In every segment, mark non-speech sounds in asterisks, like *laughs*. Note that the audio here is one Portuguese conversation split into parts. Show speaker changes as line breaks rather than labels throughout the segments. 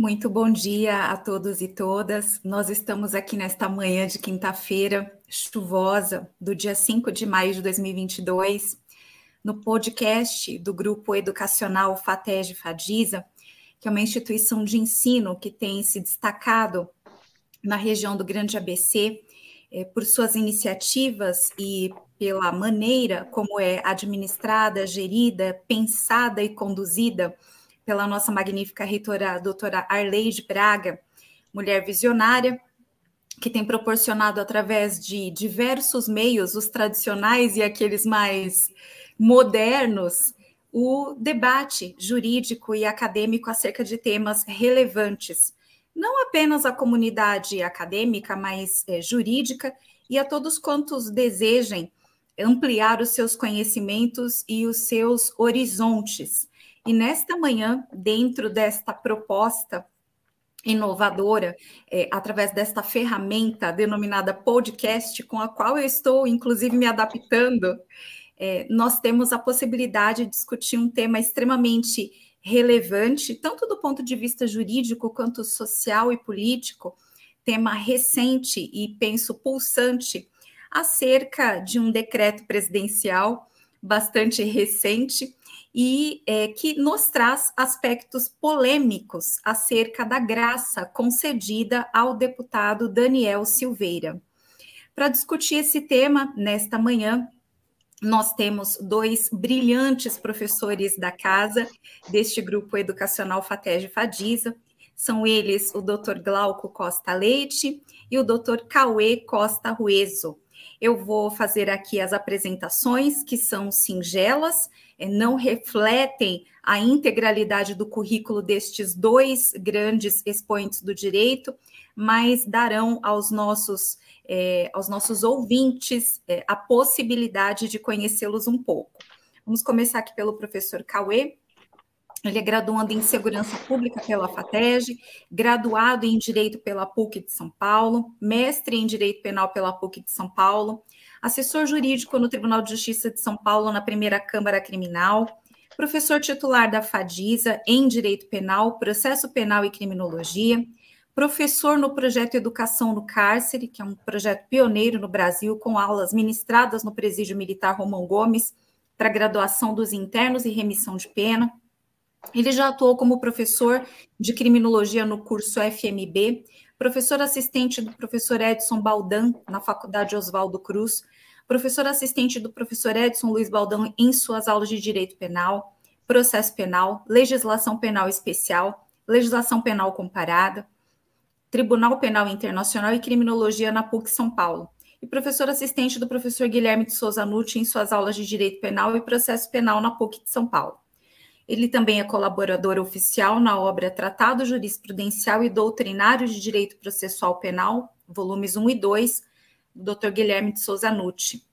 Muito bom dia a todos e todas. Nós estamos aqui nesta manhã de quinta-feira chuvosa, do dia 5 de maio de 2022, no podcast do grupo educacional FATEG Fadiza, que é uma instituição de ensino que tem se destacado na região do Grande ABC é, por suas iniciativas e pela maneira como é administrada, gerida, pensada e conduzida pela nossa magnífica reitora, a doutora Arleide Braga, mulher visionária, que tem proporcionado através de diversos meios, os tradicionais e aqueles mais modernos, o debate jurídico e acadêmico acerca de temas relevantes, não apenas à comunidade acadêmica, mas é, jurídica e a todos quantos desejem ampliar os seus conhecimentos e os seus horizontes. E nesta manhã, dentro desta proposta inovadora, é, através desta ferramenta denominada podcast, com a qual eu estou, inclusive, me adaptando, é, nós temos a possibilidade de discutir um tema extremamente relevante, tanto do ponto de vista jurídico quanto social e político, tema recente e penso pulsante, acerca de um decreto presidencial bastante recente e é, que nos traz aspectos polêmicos acerca da graça concedida ao deputado Daniel Silveira. Para discutir esse tema, nesta manhã, nós temos dois brilhantes professores da casa deste grupo educacional FATEG Fadiza. São eles o Dr. Glauco Costa Leite e o Dr. Cauê Costa Rueso. Eu vou fazer aqui as apresentações, que são singelas, não refletem a integralidade do currículo destes dois grandes expoentes do direito, mas darão aos nossos, eh, aos nossos ouvintes eh, a possibilidade de conhecê-los um pouco. Vamos começar aqui pelo professor Cauê. Ele é graduando em Segurança Pública pela FATEG, graduado em Direito pela PUC de São Paulo, mestre em Direito Penal pela PUC de São Paulo, assessor jurídico no Tribunal de Justiça de São Paulo na Primeira Câmara Criminal, professor titular da FADISA em Direito Penal, Processo Penal e Criminologia, professor no projeto Educação no Cárcere, que é um projeto pioneiro no Brasil, com aulas ministradas no Presídio Militar Romão Gomes para graduação dos internos e remissão de pena ele já atuou como professor de criminologia no curso FMB, professor assistente do professor Edson Baldan na Faculdade Oswaldo Cruz, professor assistente do professor Edson Luiz Baldan em suas aulas de direito penal, processo penal, legislação penal especial, legislação penal comparada, Tribunal Penal Internacional e Criminologia na PUC São Paulo. E professor assistente do professor Guilherme de Souza Nucci em suas aulas de Direito Penal e Processo Penal na PUC de São Paulo. Ele também é colaborador oficial na obra Tratado Jurisprudencial e Doutrinário de Direito Processual Penal, volumes 1 e 2, do Dr. Guilherme de Souza Nucci.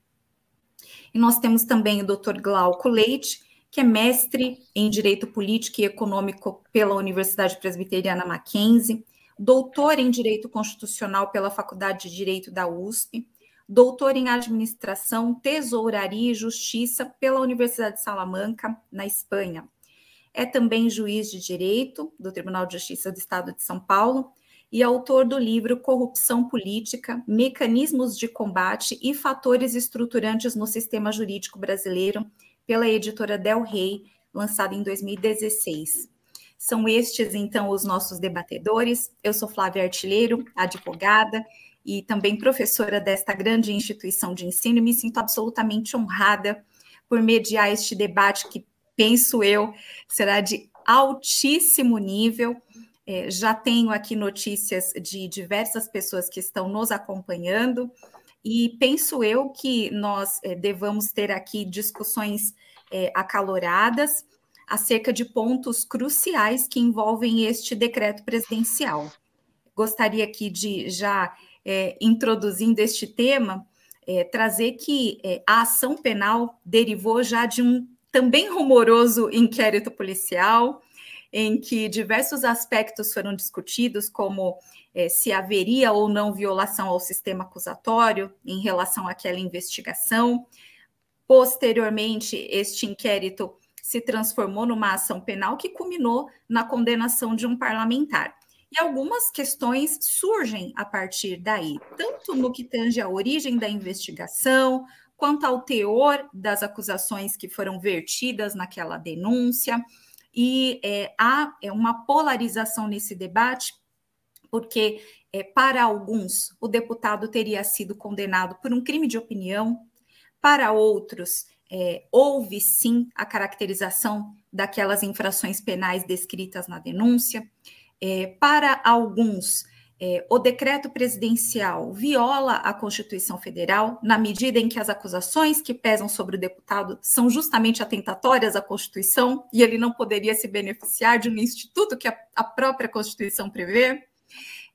E nós temos também o Dr. Glauco Leite, que é mestre em Direito Político e Econômico pela Universidade Presbiteriana Mackenzie, doutor em Direito Constitucional pela Faculdade de Direito da USP, doutor em Administração, Tesouraria e Justiça pela Universidade de Salamanca, na Espanha é também juiz de direito do Tribunal de Justiça do Estado de São Paulo e autor do livro Corrupção Política, Mecanismos de Combate e Fatores Estruturantes no Sistema Jurídico Brasileiro, pela editora Del Rey, lançado em 2016. São estes, então, os nossos debatedores. Eu sou Flávia Artilheiro, advogada e também professora desta grande instituição de ensino, e me sinto absolutamente honrada por mediar este debate que penso eu, será de altíssimo nível. É, já tenho aqui notícias de diversas pessoas que estão nos acompanhando, e penso eu que nós é, devamos ter aqui discussões é, acaloradas acerca de pontos cruciais que envolvem este decreto presidencial. Gostaria aqui de já é, introduzindo este tema, é, trazer que é, a ação penal derivou já de um também rumoroso inquérito policial, em que diversos aspectos foram discutidos, como é, se haveria ou não violação ao sistema acusatório em relação àquela investigação. Posteriormente, este inquérito se transformou numa ação penal que culminou na condenação de um parlamentar. E algumas questões surgem a partir daí, tanto no que tange a origem da investigação, quanto ao teor das acusações que foram vertidas naquela denúncia. E é, há é, uma polarização nesse debate, porque é, para alguns o deputado teria sido condenado por um crime de opinião, para outros é, houve sim a caracterização daquelas infrações penais descritas na denúncia. É, para alguns, é, o decreto presidencial viola a Constituição Federal, na medida em que as acusações que pesam sobre o deputado são justamente atentatórias à Constituição e ele não poderia se beneficiar de um instituto que a, a própria Constituição prevê.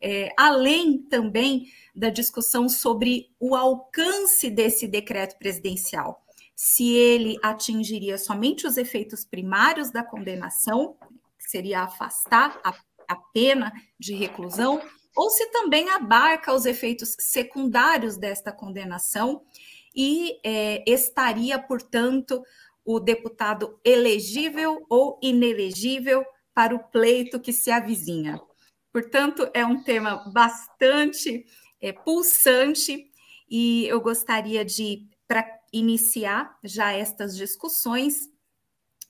É, além também da discussão sobre o alcance desse decreto presidencial, se ele atingiria somente os efeitos primários da condenação, que seria afastar a, a pena de reclusão, ou se também abarca os efeitos secundários desta condenação e é, estaria, portanto, o deputado elegível ou inelegível para o pleito que se avizinha. Portanto, é um tema bastante é, pulsante e eu gostaria de, para iniciar já estas discussões,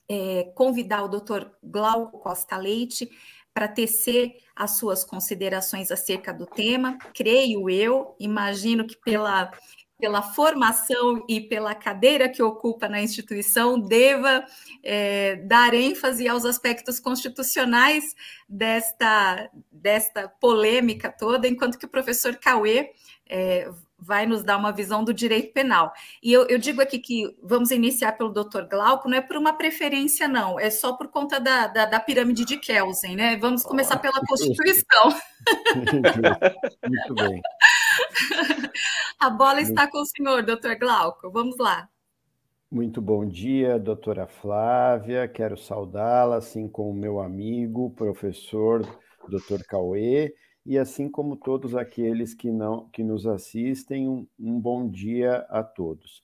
é, convidar o doutor Glauco Costa Leite para tecer as suas considerações acerca do tema. Creio eu, imagino que pela, pela formação e pela cadeira que ocupa na instituição, deva é, dar ênfase aos aspectos constitucionais desta, desta polêmica toda, enquanto que o professor Cauê é, vai nos dar uma visão do direito penal. E eu, eu, digo aqui que vamos iniciar pelo doutor Glauco, não é por uma preferência, não, é só por conta da, da, da pirâmide de Kelsen, né? Vamos começar pela Constituição. Muito bem. A bola está com o senhor, doutor Glauco. Vamos lá.
Muito bom dia, doutora Flávia. Quero saudá-la, assim como o meu amigo, professor doutor Cauê e assim como todos aqueles que não que nos assistem, um, um bom dia a todos.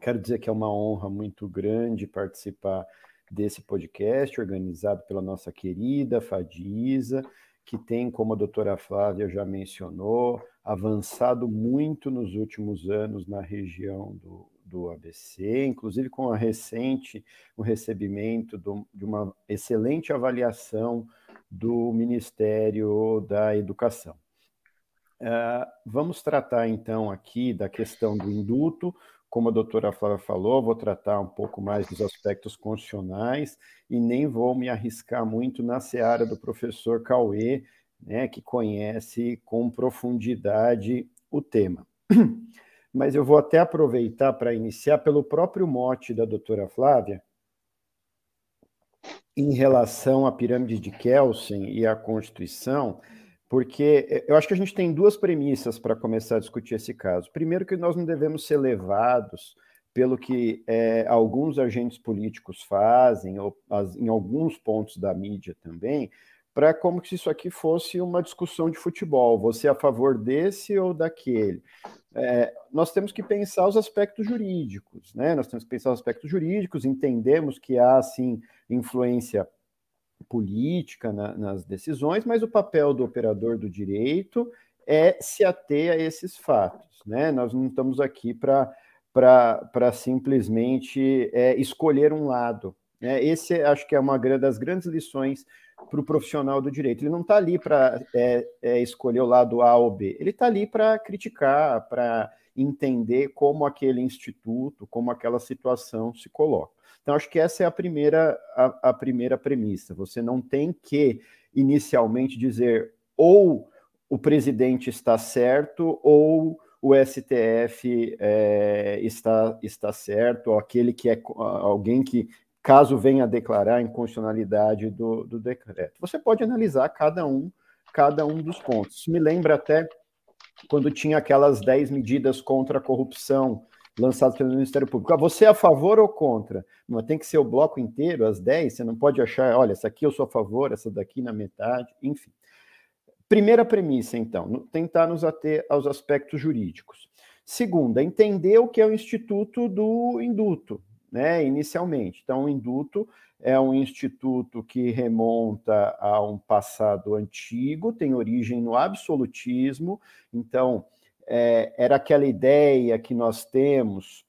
Quero dizer que é uma honra muito grande participar desse podcast organizado pela nossa querida Fadisa, que tem, como a doutora Flávia já mencionou, avançado muito nos últimos anos na região do, do ABC, inclusive com a recente o recebimento do, de uma excelente avaliação do Ministério da Educação. Uh, vamos tratar então aqui da questão do induto, como a doutora Flávia falou, vou tratar um pouco mais dos aspectos constitucionais e nem vou me arriscar muito na seara do professor Cauê, né, que conhece com profundidade o tema. *clears throat* Mas eu vou até aproveitar para iniciar pelo próprio mote da doutora Flávia, em relação à pirâmide de Kelsen e à Constituição, porque eh, eu acho que a gente tem duas premissas para começar a discutir esse caso. Primeiro, que nós não devemos ser levados pelo que é, alguns agentes políticos fazem, ou as, em alguns pontos da mídia também, para como se isso aqui fosse uma discussão de futebol. Você é a favor desse ou daquele? É, nós temos que pensar os aspectos jurídicos, né? Nós temos que pensar os aspectos jurídicos, entendemos que há, sim, influência política na, nas decisões, mas o papel do operador do direito é se ater a esses fatos, né? Nós não estamos aqui para simplesmente é, escolher um lado. Né? Esse acho que é uma das grandes lições para o profissional do direito. Ele não está ali para é, é, escolher o lado A ou B, ele está ali para criticar, para entender como aquele instituto, como aquela situação se coloca. Então, acho que essa é a primeira, a, a primeira premissa. Você não tem que, inicialmente, dizer ou o presidente está certo ou o STF é, está, está certo, ou aquele que é alguém que caso venha a declarar a inconstitucionalidade do, do decreto. Você pode analisar cada um, cada um dos pontos. Me lembra até quando tinha aquelas 10 medidas contra a corrupção lançadas pelo Ministério Público. Ah, você é a favor ou contra? Não tem que ser o bloco inteiro, as 10, você não pode achar, olha, essa aqui eu sou a favor, essa daqui na metade, enfim. Primeira premissa, então, tentar nos ater aos aspectos jurídicos. Segunda, entender o que é o instituto do induto. Né, inicialmente. Então, o induto é um instituto que remonta a um passado antigo, tem origem no absolutismo, então, é, era aquela ideia que nós temos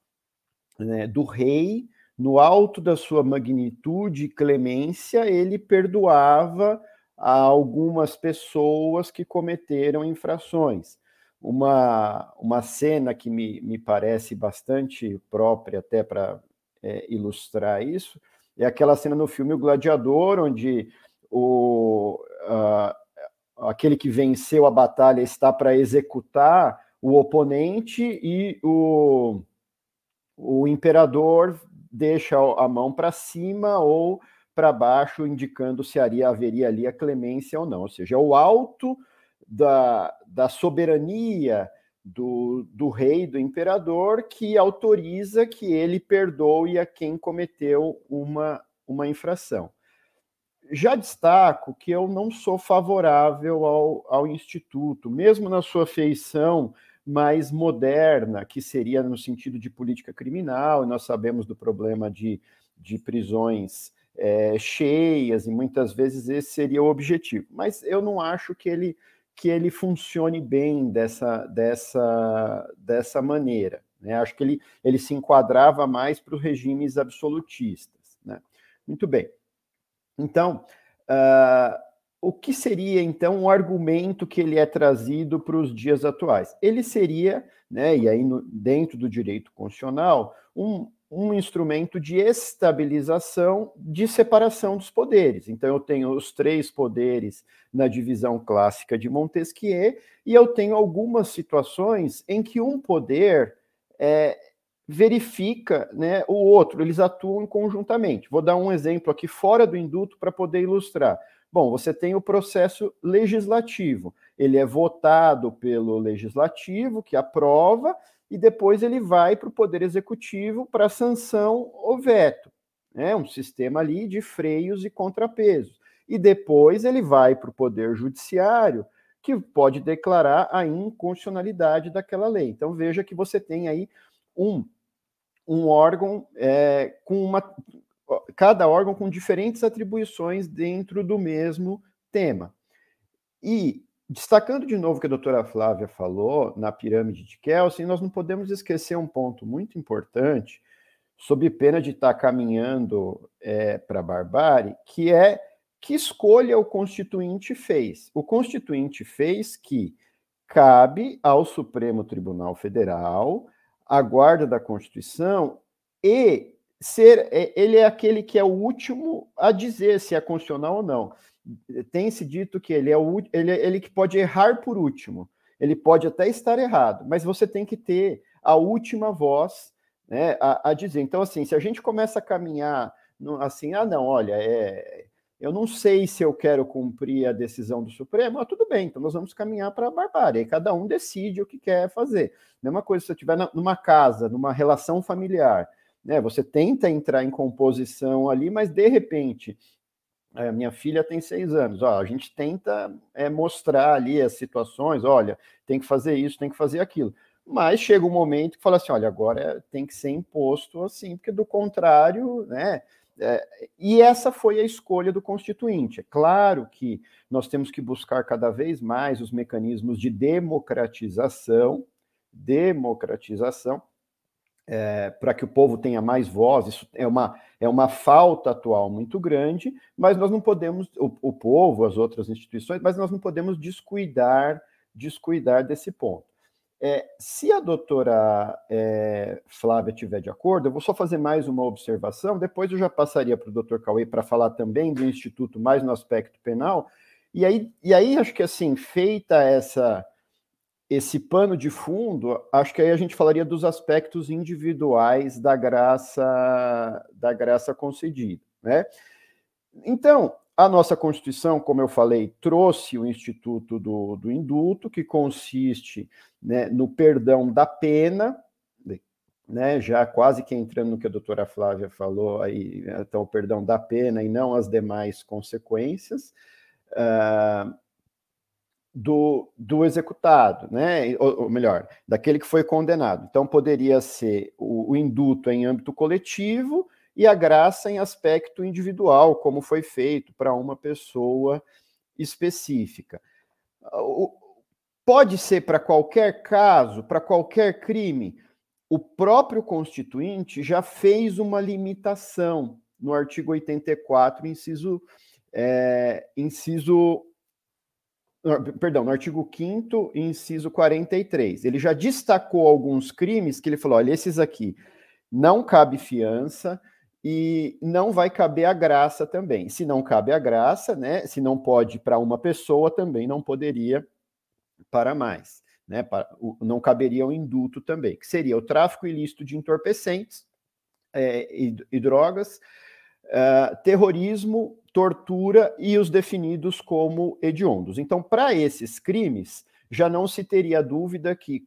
né, do rei, no alto da sua magnitude e clemência, ele perdoava a algumas pessoas que cometeram infrações. Uma, uma cena que me, me parece bastante própria até para é, ilustrar isso é aquela cena no filme O Gladiador, onde o, uh, aquele que venceu a batalha está para executar o oponente e o, o imperador deixa a mão para cima ou para baixo, indicando se haria, haveria ali a clemência ou não. Ou seja, é o alto da, da soberania do, do rei, do imperador, que autoriza que ele perdoe a quem cometeu uma, uma infração. Já destaco que eu não sou favorável ao, ao Instituto, mesmo na sua feição mais moderna, que seria no sentido de política criminal, nós sabemos do problema de, de prisões é, cheias, e muitas vezes esse seria o objetivo. Mas eu não acho que ele que ele funcione bem dessa, dessa, dessa maneira. Né? Acho que ele, ele se enquadrava mais para os regimes absolutistas. Né? Muito bem. Então, uh, o que seria, então, o argumento que ele é trazido para os dias atuais? Ele seria, né, e aí no, dentro do direito constitucional, um, um instrumento de estabilização de separação dos poderes. Então, eu tenho os três poderes na divisão clássica de Montesquieu, e eu tenho algumas situações em que um poder é, verifica né, o outro, eles atuam conjuntamente. Vou dar um exemplo aqui fora do induto para poder ilustrar. Bom, você tem o processo legislativo. Ele é votado pelo legislativo, que aprova, e depois ele vai para o Poder Executivo para sanção ou veto. É um sistema ali de freios e contrapesos. E depois ele vai para o Poder Judiciário, que pode declarar a inconstitucionalidade daquela lei. Então veja que você tem aí um, um órgão é, com uma. Cada órgão com diferentes atribuições dentro do mesmo tema. E Destacando de novo o que a doutora Flávia falou na pirâmide de Kelsen, nós não podemos esquecer um ponto muito importante, sob pena de estar caminhando é, para a barbárie, que é que escolha o Constituinte fez. O Constituinte fez que cabe ao Supremo Tribunal Federal a guarda da Constituição e ser é, ele é aquele que é o último a dizer se é constitucional ou não tem se dito que ele é o ele, é, ele que pode errar por último. Ele pode até estar errado, mas você tem que ter a última voz né, a, a dizer. Então, assim, se a gente começa a caminhar assim, ah, não, olha, é, eu não sei se eu quero cumprir a decisão do Supremo, ah, tudo bem, então nós vamos caminhar para a barbárie, cada um decide o que quer fazer. Mesma coisa se você estiver numa casa, numa relação familiar, né, você tenta entrar em composição ali, mas de repente é, minha filha tem seis anos. Ó, a gente tenta é, mostrar ali as situações, olha, tem que fazer isso, tem que fazer aquilo. Mas chega um momento que fala assim, olha, agora tem que ser imposto assim, porque do contrário, né? É, e essa foi a escolha do Constituinte. É claro que nós temos que buscar cada vez mais os mecanismos de democratização, democratização, é, para que o povo tenha mais voz, isso é uma, é uma falta atual muito grande, mas nós não podemos, o, o povo, as outras instituições, mas nós não podemos descuidar, descuidar desse ponto. É, se a doutora é, Flávia estiver de acordo, eu vou só fazer mais uma observação, depois eu já passaria para o doutor Cauê para falar também do Instituto mais no aspecto penal, e aí, e aí acho que assim, feita essa esse pano de fundo, acho que aí a gente falaria dos aspectos individuais da graça da graça concedida, né? Então, a nossa Constituição, como eu falei, trouxe o Instituto do, do Indulto, que consiste né, no perdão da pena, né, já quase que entrando no que a doutora Flávia falou aí, então o perdão da pena e não as demais consequências. Uh, do, do executado, né? Ou, ou, melhor, daquele que foi condenado. Então, poderia ser o, o induto em âmbito coletivo e a graça em aspecto individual, como foi feito para uma pessoa específica. Pode ser para qualquer caso, para qualquer crime. O próprio Constituinte já fez uma limitação no artigo 84, inciso, é, inciso perdão, no artigo 5 inciso 43. Ele já destacou alguns crimes que ele falou: olha, esses aqui não cabe fiança, e não vai caber a graça também. Se não cabe a graça, né? Se não pode para uma pessoa, também não poderia para mais, né? Para, não caberia o indulto também, que seria o tráfico ilícito de entorpecentes é, e, e, drogas, uh, terrorismo, tortura e os definidos como hediondos. Então, para esses crimes, já não se teria dúvida que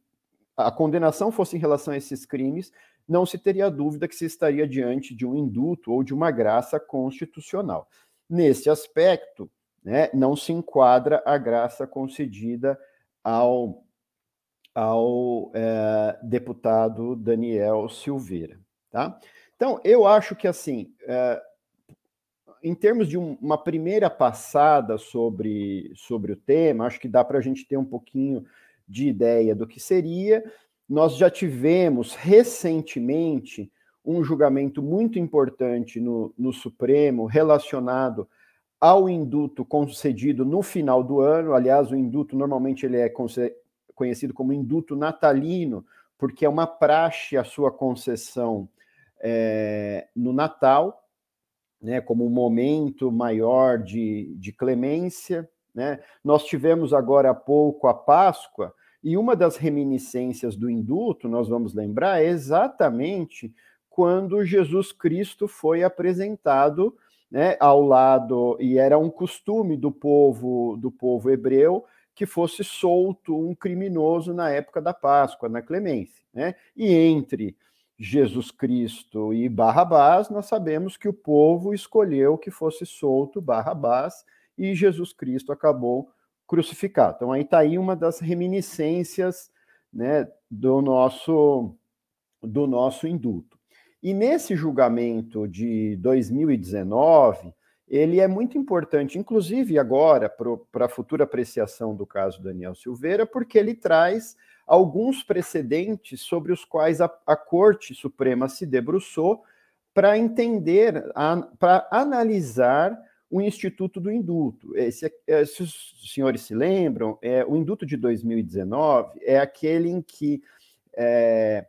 a condenação fosse em relação a esses crimes, não se teria dúvida que se estaria diante de um indulto ou de uma graça constitucional. Nesse aspecto, né, não se enquadra a graça concedida ao, ao é, deputado Daniel Silveira. Tá? Então, eu acho que, assim, é, em termos de um, uma primeira passada sobre, sobre o tema, acho que dá para a gente ter um pouquinho de ideia do que seria. Nós já tivemos recentemente um julgamento muito importante no, no Supremo relacionado ao induto concedido no final do ano. Aliás, o induto normalmente ele é conhecido como induto natalino, porque é uma praxe a sua concessão é, no Natal, né, como um momento maior de, de clemência. Né? Nós tivemos agora há pouco a Páscoa, e uma das reminiscências do induto, nós vamos lembrar, é exatamente quando Jesus Cristo foi apresentado né, ao lado, e era um costume do povo do povo hebreu que fosse solto um criminoso na época da Páscoa, na clemência. Né? E entre Jesus Cristo e Barrabás, nós sabemos que o povo escolheu que fosse solto Barrabás, e Jesus Cristo acabou crucificado. Então, aí está aí uma das reminiscências né, do nosso do nosso indulto. E nesse julgamento de 2019, ele é muito importante, inclusive agora, para a futura apreciação do caso Daniel Silveira, porque ele traz alguns precedentes sobre os quais a, a Corte Suprema se debruçou para entender, para analisar o Instituto do Indulto. Esse, é, se os senhores se lembram, é, o Indulto de 2019 é aquele em que é,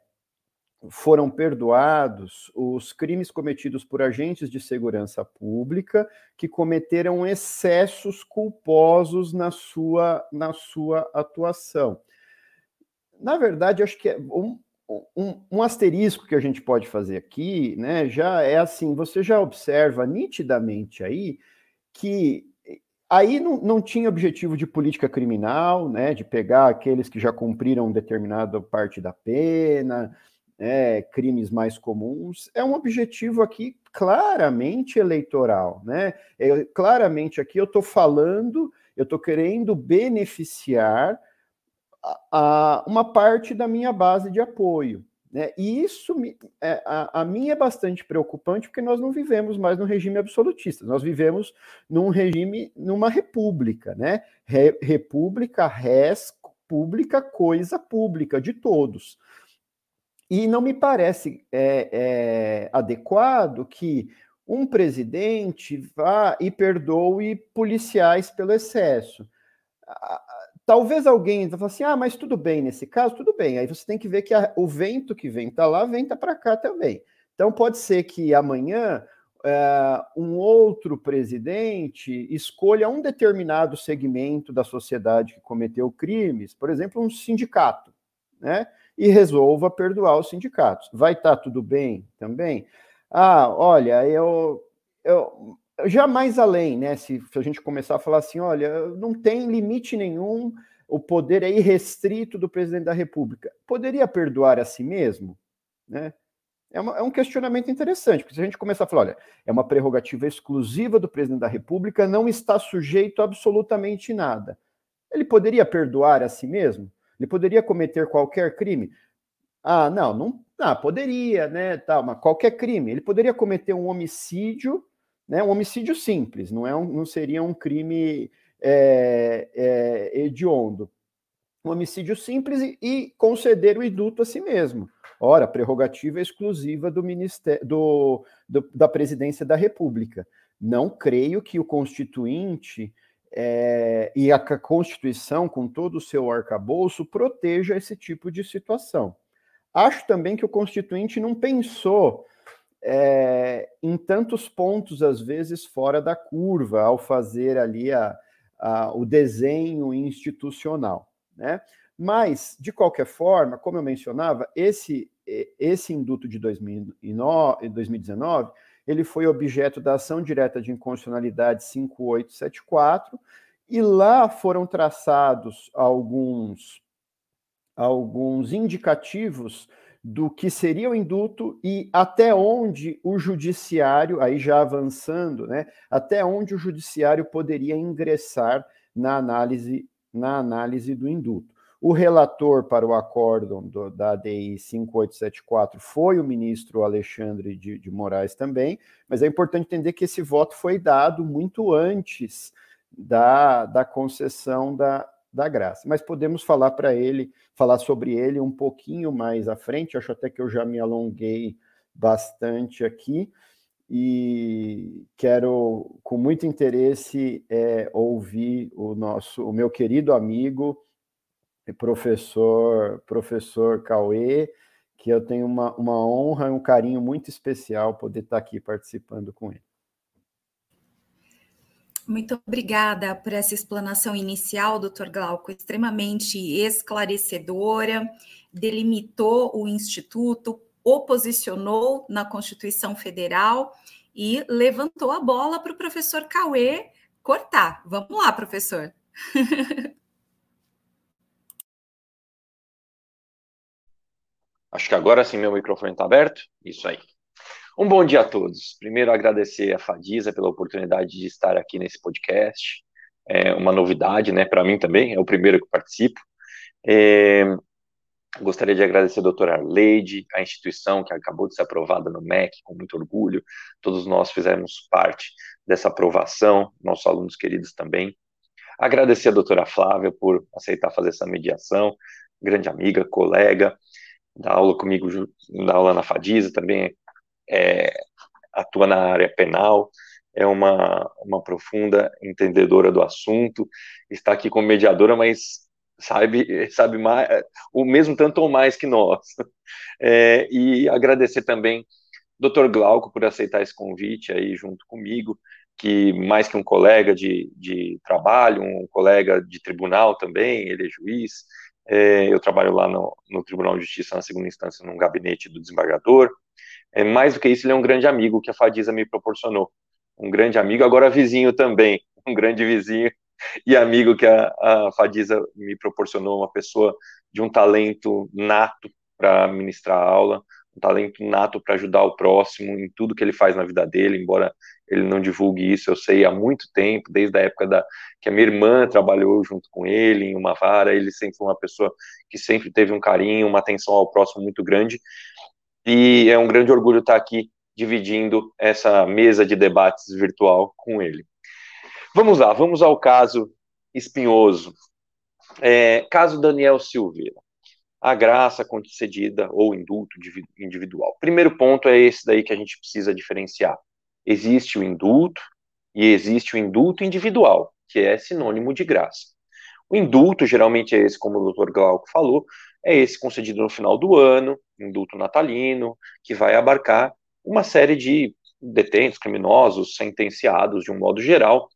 foram perdoados os crimes cometidos por agentes de segurança pública que cometeram excessos culposos na sua, na sua atuação. Na verdade, acho que é um, um, um, asterisco que a gente pode fazer aqui, né, já é assim, você já observa nitidamente aí que aí não, não tinha objetivo de política criminal, né, de pegar aqueles que já cumpriram determinada parte da pena, né, crimes mais comuns, é um objetivo aqui claramente eleitoral, né? Eu, claramente aqui eu estou falando, eu estou querendo beneficiar a, uma parte da minha base de apoio. Né? E isso é, a, a mim é bastante preocupante porque nós não vivemos mais num regime absolutista, nós vivemos num regime, numa república, né? Re, república, res pública, coisa pública de todos. E não me parece é, é, adequado que um presidente vá e perdoe policiais pelo excesso. Talvez alguém fale assim, ah, mas tudo bem nesse caso, tudo bem. Aí você tem que ver que a, o vento que vem tá lá, venta para cá também. Então pode ser que amanhã é, um outro presidente escolha um determinado segmento da sociedade que cometeu crimes, por exemplo, um sindicato, né? E resolva perdoar os sindicatos. Vai estar tá tudo bem também? Ah, olha, eu, eu já mais além, né? Se, se, a gente começar a falar assim, olha, não tem limite nenhum, o poder é irrestrito do presidente da República. Poderia perdoar a si mesmo? Né? É, uma, é um questionamento interessante, porque se a gente começar a falar, olha, é uma prerrogativa exclusiva do presidente da República, não está sujeito a absolutamente nada. Ele poderia perdoar a si mesmo? Ele poderia cometer qualquer crime? Ah, não, não, ah, poderia, né, tal, mas qualquer crime. Ele poderia cometer um homicídio, né, um homicídio simples, não, é um, não seria um crime é, é, hediondo. Um homicídio simples e, e, conceder o indulto a si mesmo. Ora, prerrogativa exclusiva do ministério, do, do, da presidência da República. Não creio que o constituinte é, e a Constituição, com todo o seu arcabouço, proteja esse tipo de situação. Acho também que o Constituinte não pensou é, em tantos pontos, às vezes, fora da curva, ao fazer ali a, a, o desenho institucional. Né? Mas, de qualquer forma, como eu mencionava, esse, esse induto de 2009, 2019 ele foi objeto da ação direta de inconstitucionalidade 5874, e lá foram traçados alguns, alguns indicativos do que seria o induto e até onde o judiciário, aí já avançando, né, até onde o judiciário poderia ingressar na análise, na análise do induto. O relator para o acórdão do, da ADI 5874 foi o ministro Alexandre de, de, Moraes também, mas é importante entender que esse voto foi dado muito antes da, da concessão da, da graça. Mas podemos falar para ele, falar sobre ele um pouquinho mais à frente, acho até que eu já me alonguei bastante aqui e quero com muito interesse é, ouvir o nosso, o meu querido amigo professor, professor Cauê, que eu tenho uma, uma honra e um carinho muito especial poder estar aqui participando com ele.
Muito obrigada por essa explanação inicial, doutor Glauco, extremamente esclarecedora, delimitou o Instituto, oposicionou na Constituição Federal e levantou a bola para o professor Cauê cortar. Vamos lá, professor. *laughs*
Acho que agora sim meu microfone está aberto. Isso aí. Um bom dia a todos. Primeiro, agradecer a Fadisa pela oportunidade de estar aqui nesse podcast. É uma novidade, né, para mim também, é o primeiro que participo. É, gostaria de agradecer a doutora Arleide, a instituição que acabou de ser aprovada no MEC, com muito orgulho. Todos nós fizemos parte dessa aprovação, nossos alunos queridos também. Agradecer a doutora Flávia por aceitar fazer essa mediação, grande amiga, colega, dá aula comigo, dá aula na Fadiza também, é, atua na área penal, é uma, uma profunda entendedora do assunto, está aqui como mediadora, mas sabe, sabe mais, o mesmo tanto ou mais que nós. *laughs* É, e agradecer também Dr. Glauco por aceitar esse convite aí junto comigo, que mais que um colega de, de trabalho, um colega de tribunal também, ele é juiz, é, eu trabalho lá no, no, Tribunal de Justiça, na segunda instância, num gabinete do desembargador. É, mais do que isso, ele é um grande amigo que a Fadiza me proporcionou. Um grande amigo, agora vizinho também, *laughs* um grande vizinho e amigo que a, a Fadiza me proporcionou, uma pessoa de um talento nato para ministrar aula, um talento nato para ajudar o próximo em tudo que ele faz na vida dele, embora ele não divulgue isso, eu sei há muito tempo, desde a época da que a minha irmã trabalhou junto com ele em uma vara, ele sempre foi uma pessoa que sempre teve um carinho, uma atenção ao próximo muito grande, e é um grande orgulho estar aqui dividindo essa mesa de debates virtual com ele. Vamos lá, vamos ao caso espinhoso. É, caso Daniel Silveira a graça concedida ou indulto individual. Primeiro ponto é esse daí que a gente precisa diferenciar. Existe o indulto e existe o indulto individual, que é sinônimo de graça. O indulto, geralmente é esse, como o doutor Glauco falou, é esse concedido no final do ano, indulto natalino, que vai abarcar uma série de detentos, criminosos, sentenciados de um modo geral,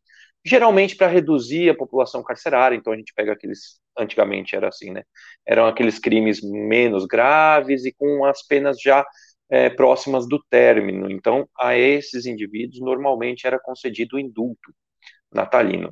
geralmente para reduzir a população carcerária. Então a gente pega aqueles, antigamente era assim, né? Eram aqueles crimes menos graves e com as penas já é, próximas do término. Então a esses indivíduos normalmente era concedido o indulto natalino.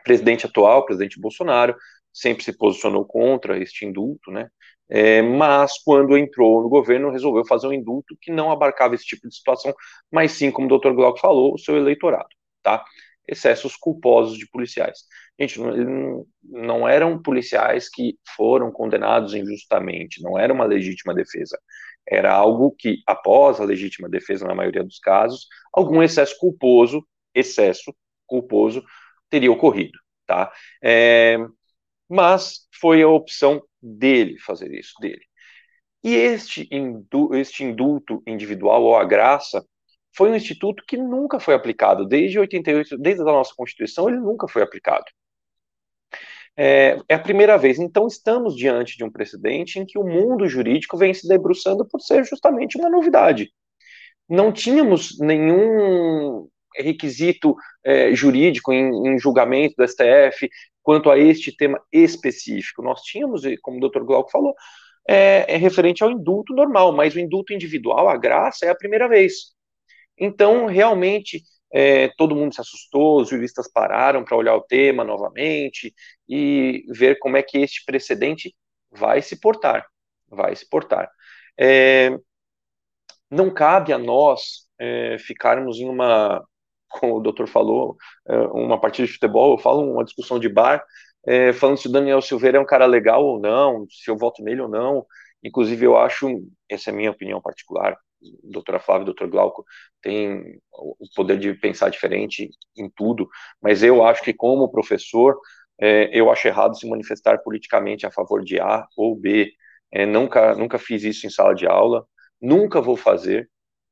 O presidente atual, o presidente Bolsonaro, sempre se posicionou contra este indulto, né? É, mas quando entrou no governo resolveu fazer um indulto que não abarcava esse tipo de situação, mas sim, como o Dr. Glauco falou, o seu eleitorado, tá? excessos culposos de policiais. Gente, não, não eram policiais que foram condenados injustamente, não era uma legítima defesa. Era algo que, após a legítima defesa, na maioria dos casos, algum excesso culposo, excesso culposo, teria ocorrido, tá? É, mas foi a opção dele fazer isso, dele. E este, indulto, este indulto individual, ou a graça, foi um instituto que nunca foi aplicado. Desde 88, desde a nossa Constituição, ele nunca foi aplicado. É, é, a primeira vez. Então, estamos diante de um precedente em que o mundo jurídico vem se debruçando por ser justamente uma novidade. Não tínhamos nenhum requisito é, jurídico em, em, julgamento do STF quanto a este tema específico. Nós tínhamos, como o doutor Glauco falou, é, é referente ao indulto normal, mas o indulto individual, a graça, é a primeira vez. Então, realmente, é, todo mundo se assustou, os juristas pararam para olhar o tema novamente e ver como é que este precedente vai se portar, vai se portar. É, não cabe a nós é, ficarmos em uma, como o doutor falou, é, uma partida de futebol, eu falo uma discussão de bar, é, falando se o Daniel Silveira é um cara legal ou não, se eu voto nele ou não. Inclusive, eu acho, essa é a minha opinião particular, doutora Flávia e doutor Glauco têm o poder de pensar diferente em tudo, mas eu acho que como professor, é, eu acho errado se manifestar politicamente a favor de A ou B. É, nunca, nunca fiz isso em sala de aula, nunca vou fazer.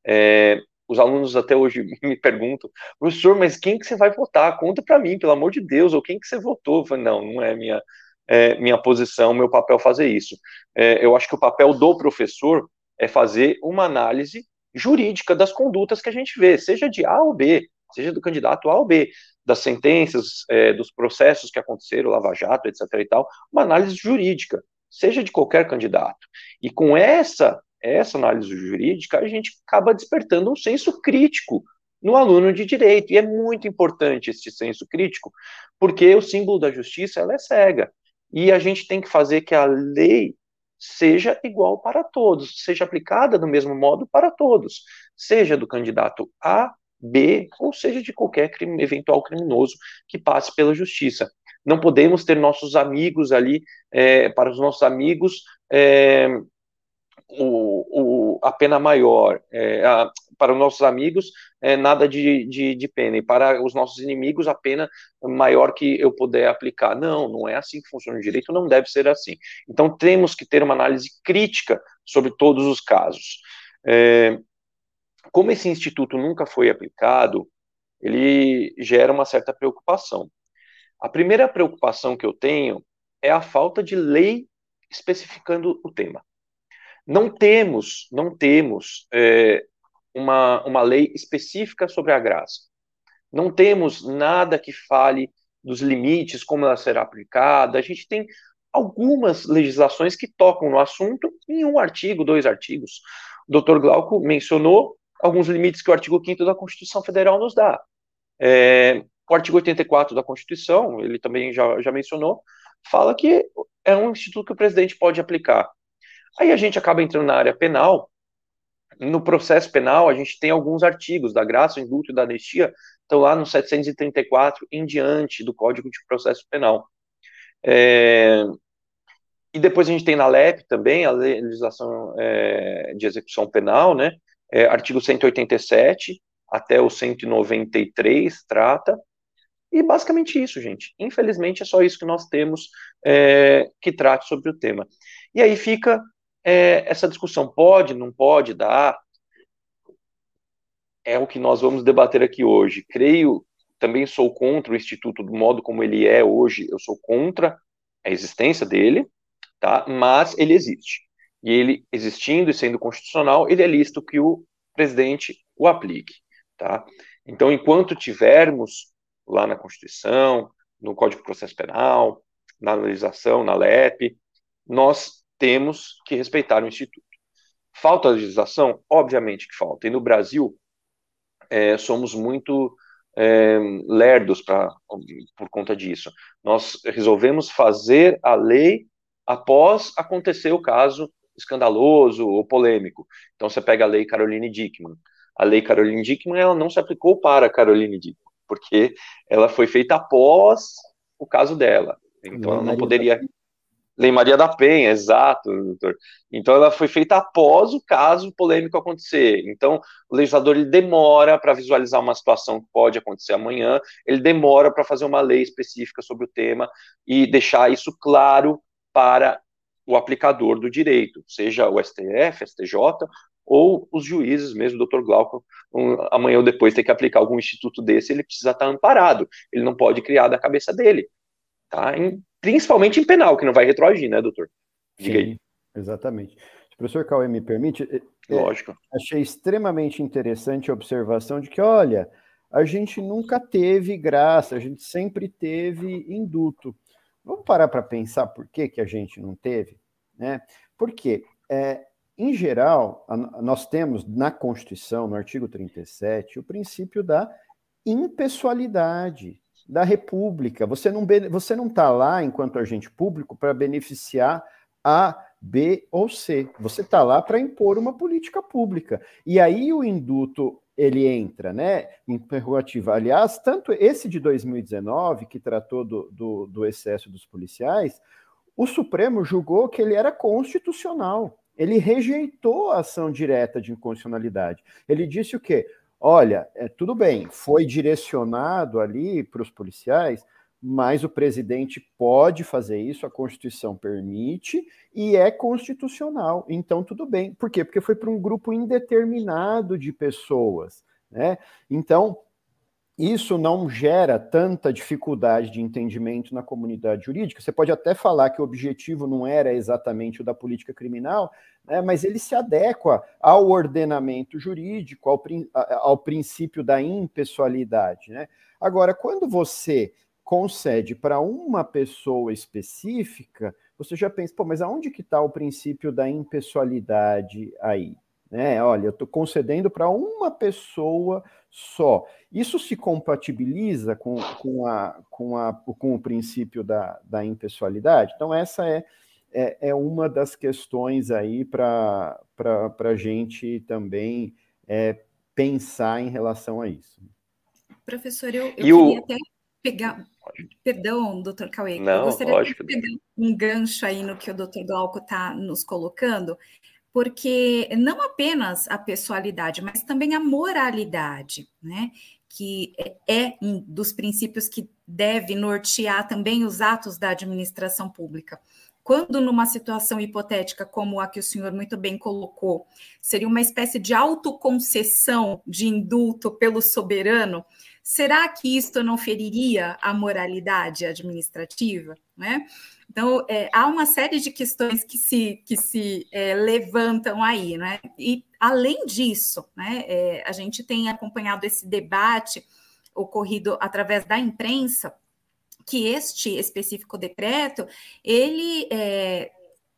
É, os alunos até hoje *laughs* me perguntam, professor, mas quem que você vai votar? Conta para mim, pelo amor de Deus, ou quem que você votou? Falei, não, não é minha, é, minha posição, meu papel fazer isso. É, eu acho que o papel do professor é fazer uma análise jurídica das condutas que a gente vê, seja de A ou B, seja do candidato A ou B, das sentenças, é, dos processos que aconteceram, Lava Jato, etc. e tal, uma análise jurídica, seja de qualquer candidato. E com essa essa análise jurídica, a gente acaba despertando um senso crítico no aluno de direito. E é muito importante esse senso crítico, porque o símbolo da justiça ela é cega. E a gente tem que fazer que a lei seja igual para todos, seja aplicada do mesmo modo para todos, seja do candidato A, B, ou seja de qualquer crime, eventual criminoso que passe pela justiça. Não podemos ter nossos amigos ali, é, para os nossos amigos, é, o, o, a pena maior. É, a, para os nossos amigos, é, nada de, de, de, pena, e para os nossos inimigos, a pena maior que eu puder aplicar. Não, não é assim que funciona o direito, não deve ser assim. Então, temos que ter uma análise crítica sobre todos os casos. É, como esse instituto nunca foi aplicado, ele gera uma certa preocupação. A primeira preocupação que eu tenho é a falta de lei especificando o tema. Não temos, não temos é, uma, uma lei específica sobre a graça. Não temos nada que fale dos limites, como ela será aplicada. A gente tem algumas legislações que tocam no assunto em um artigo, dois artigos. O doutor Glauco mencionou alguns limites que o artigo 5 da Constituição Federal nos dá. É, o artigo 84 da Constituição, ele também já, já mencionou, fala que é um instituto que o presidente pode aplicar. Aí a gente acaba entrando na área penal. No processo penal, a gente tem alguns artigos da graça, indulto e da anistia, estão lá no 734 em diante do Código de Processo Penal. É... E depois a gente tem na LEP também, a legislação é, de execução penal, né? É, artigo 187 até o 193 trata. E basicamente isso, gente. Infelizmente é só isso que nós temos é, que trate sobre o tema. E aí fica é, essa discussão pode, não pode dar, é o que nós vamos debater aqui hoje. Creio, também sou contra o Instituto do modo como ele é hoje, eu sou contra a existência dele, tá? mas ele existe. E ele existindo e sendo constitucional, ele é lícito que o presidente o aplique. Tá? Então, enquanto tivermos lá na Constituição, no Código de Processo Penal, na legislação, na LEP, nós temos que respeitar o Instituto. Falta legislação? Obviamente que falta. E no Brasil, é, somos muito é, lerdos pra, por conta disso. Nós resolvemos fazer a lei após acontecer o caso escandaloso ou polêmico. Então, você pega a lei Caroline Dickmann. A lei Caroline Dickmann ela não se aplicou para Caroline Dickmann. porque ela foi feita após o caso dela. Então ela não poderia. Lei Maria da Penha, exato, doutor. Então ela foi feita após o caso polêmico acontecer. Então o legislador ele demora para visualizar uma situação que pode acontecer amanhã, ele demora para fazer uma lei específica sobre o tema e deixar isso claro para o aplicador do direito, seja o STF, STJ ou os juízes mesmo, doutor Glauco, um, amanhã ou depois tem que aplicar algum instituto desse, ele precisa estar amparado, ele não pode criar da cabeça dele, tá? Principalmente em penal, que não vai retroagir, né, doutor?
Diga Sim, aí. Exatamente. Se o professor Cauê me permite, é,
é, Lógico.
É, achei extremamente interessante a observação de que, olha, a gente nunca teve graça, a gente sempre teve induto. Vamos parar para pensar por que, que a gente não teve? Né? Porque, é, em geral, a, nós temos na Constituição, no artigo 37, o princípio da impessoalidade da República. Você não você não está lá enquanto agente público para beneficiar A, B ou C. Você está lá para impor uma política pública. E aí o induto ele entra, né, em prerrogativa. Aliás, tanto esse de 2019, que tratou do, do, do excesso dos policiais, o Supremo julgou que ele era constitucional. Ele rejeitou a ação direta de inconstitucionalidade. Ele disse o quê? Olha, é, tudo bem, foi direcionado ali para os policiais, mas o presidente pode fazer isso, a Constituição permite e é constitucional. Então, tudo bem. Por quê? Porque foi para um grupo indeterminado de pessoas. Né? Então, isso não gera tanta dificuldade de entendimento na comunidade jurídica. Você pode até falar que o objetivo não era exatamente o da política criminal, né, mas ele se adequa ao ordenamento jurídico, ao, ao princípio da impessoalidade. Né? Agora, quando você concede para uma pessoa específica, você já pensa, pô, mas aonde que está o princípio da impessoalidade aí? Né? Olha, eu estou concedendo para uma pessoa só. Isso se compatibiliza com, com, a, com, a, com o princípio da, da impessoalidade? Então, essa é, é, é uma das questões aí para a gente também é, pensar em relação a isso.
Professor, eu, eu queria o... até pegar. Perdão, doutor Cauê,
Não,
eu gostaria
lógico.
de pegar um gancho aí no que o doutor Glauco está nos colocando, porque não apenas a pessoalidade, mas também a moralidade, né? Que é um dos princípios que deve nortear também os atos da administração pública. Quando, numa situação hipotética como a que o senhor muito bem colocou, seria uma espécie de autoconcessão de indulto pelo soberano, será que isto não feriria a moralidade administrativa? Né? Então, é, há uma série de questões que se, que se é, levantam aí, né? E, além disso, né, é, a gente tem acompanhado esse debate ocorrido através da imprensa, que este específico decreto, ele é,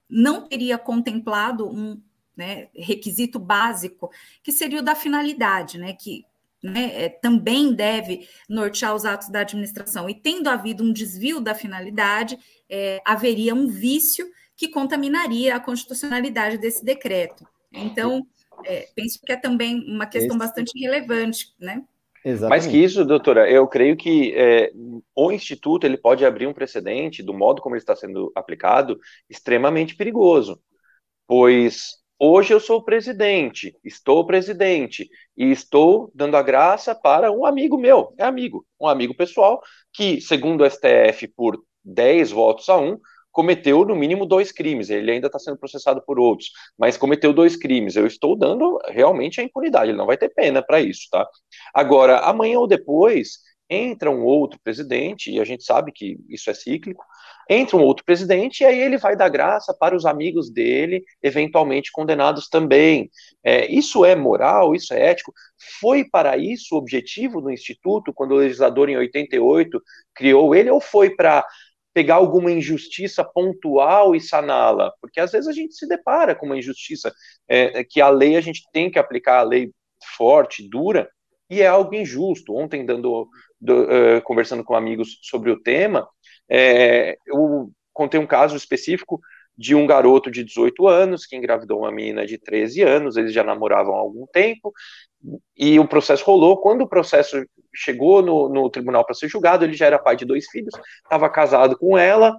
não teria contemplado um né, requisito básico, que seria o da finalidade, né, que né, é, também deve nortear os atos da administração. E tendo havido um desvio da finalidade, é, haveria um vício que contaminaria a constitucionalidade desse decreto. Então, é, penso que é também uma questão Esse... bastante relevante, né?
Exatamente. Mais que isso, doutora, eu creio que é, o Instituto ele pode abrir um precedente, do modo como ele está sendo aplicado, extremamente perigoso, pois Hoje eu sou presidente, estou presidente e estou dando a graça para um amigo meu, é amigo, um amigo pessoal, que, segundo o STF, por 10 votos a 1, cometeu no mínimo dois crimes. Ele ainda está sendo processado por outros, mas cometeu dois crimes. Eu estou dando realmente a impunidade, ele não vai ter pena para isso, tá? Agora, amanhã ou depois, entra um outro presidente, e a gente sabe que isso é cíclico, entra um outro presidente e aí ele vai dar graça para os amigos dele, eventualmente condenados também. É, isso é moral, isso é ético. Foi para isso o objetivo do Instituto, quando o legislador, em 88, criou ele, ou foi para pegar alguma injustiça pontual e saná-la? Porque às vezes a gente se depara com uma injustiça, é, que a lei, a gente tem que aplicar a lei forte, dura, e é algo injusto. Ontem, dando, do, uh, conversando com amigos sobre o tema, é, eu contei um caso específico de um garoto de 18 anos que engravidou uma menina de 13 anos, eles já namoravam há algum tempo, e o processo rolou. Quando o processo chegou no, no tribunal para ser julgado, ele já era pai de dois filhos, estava casado com ela,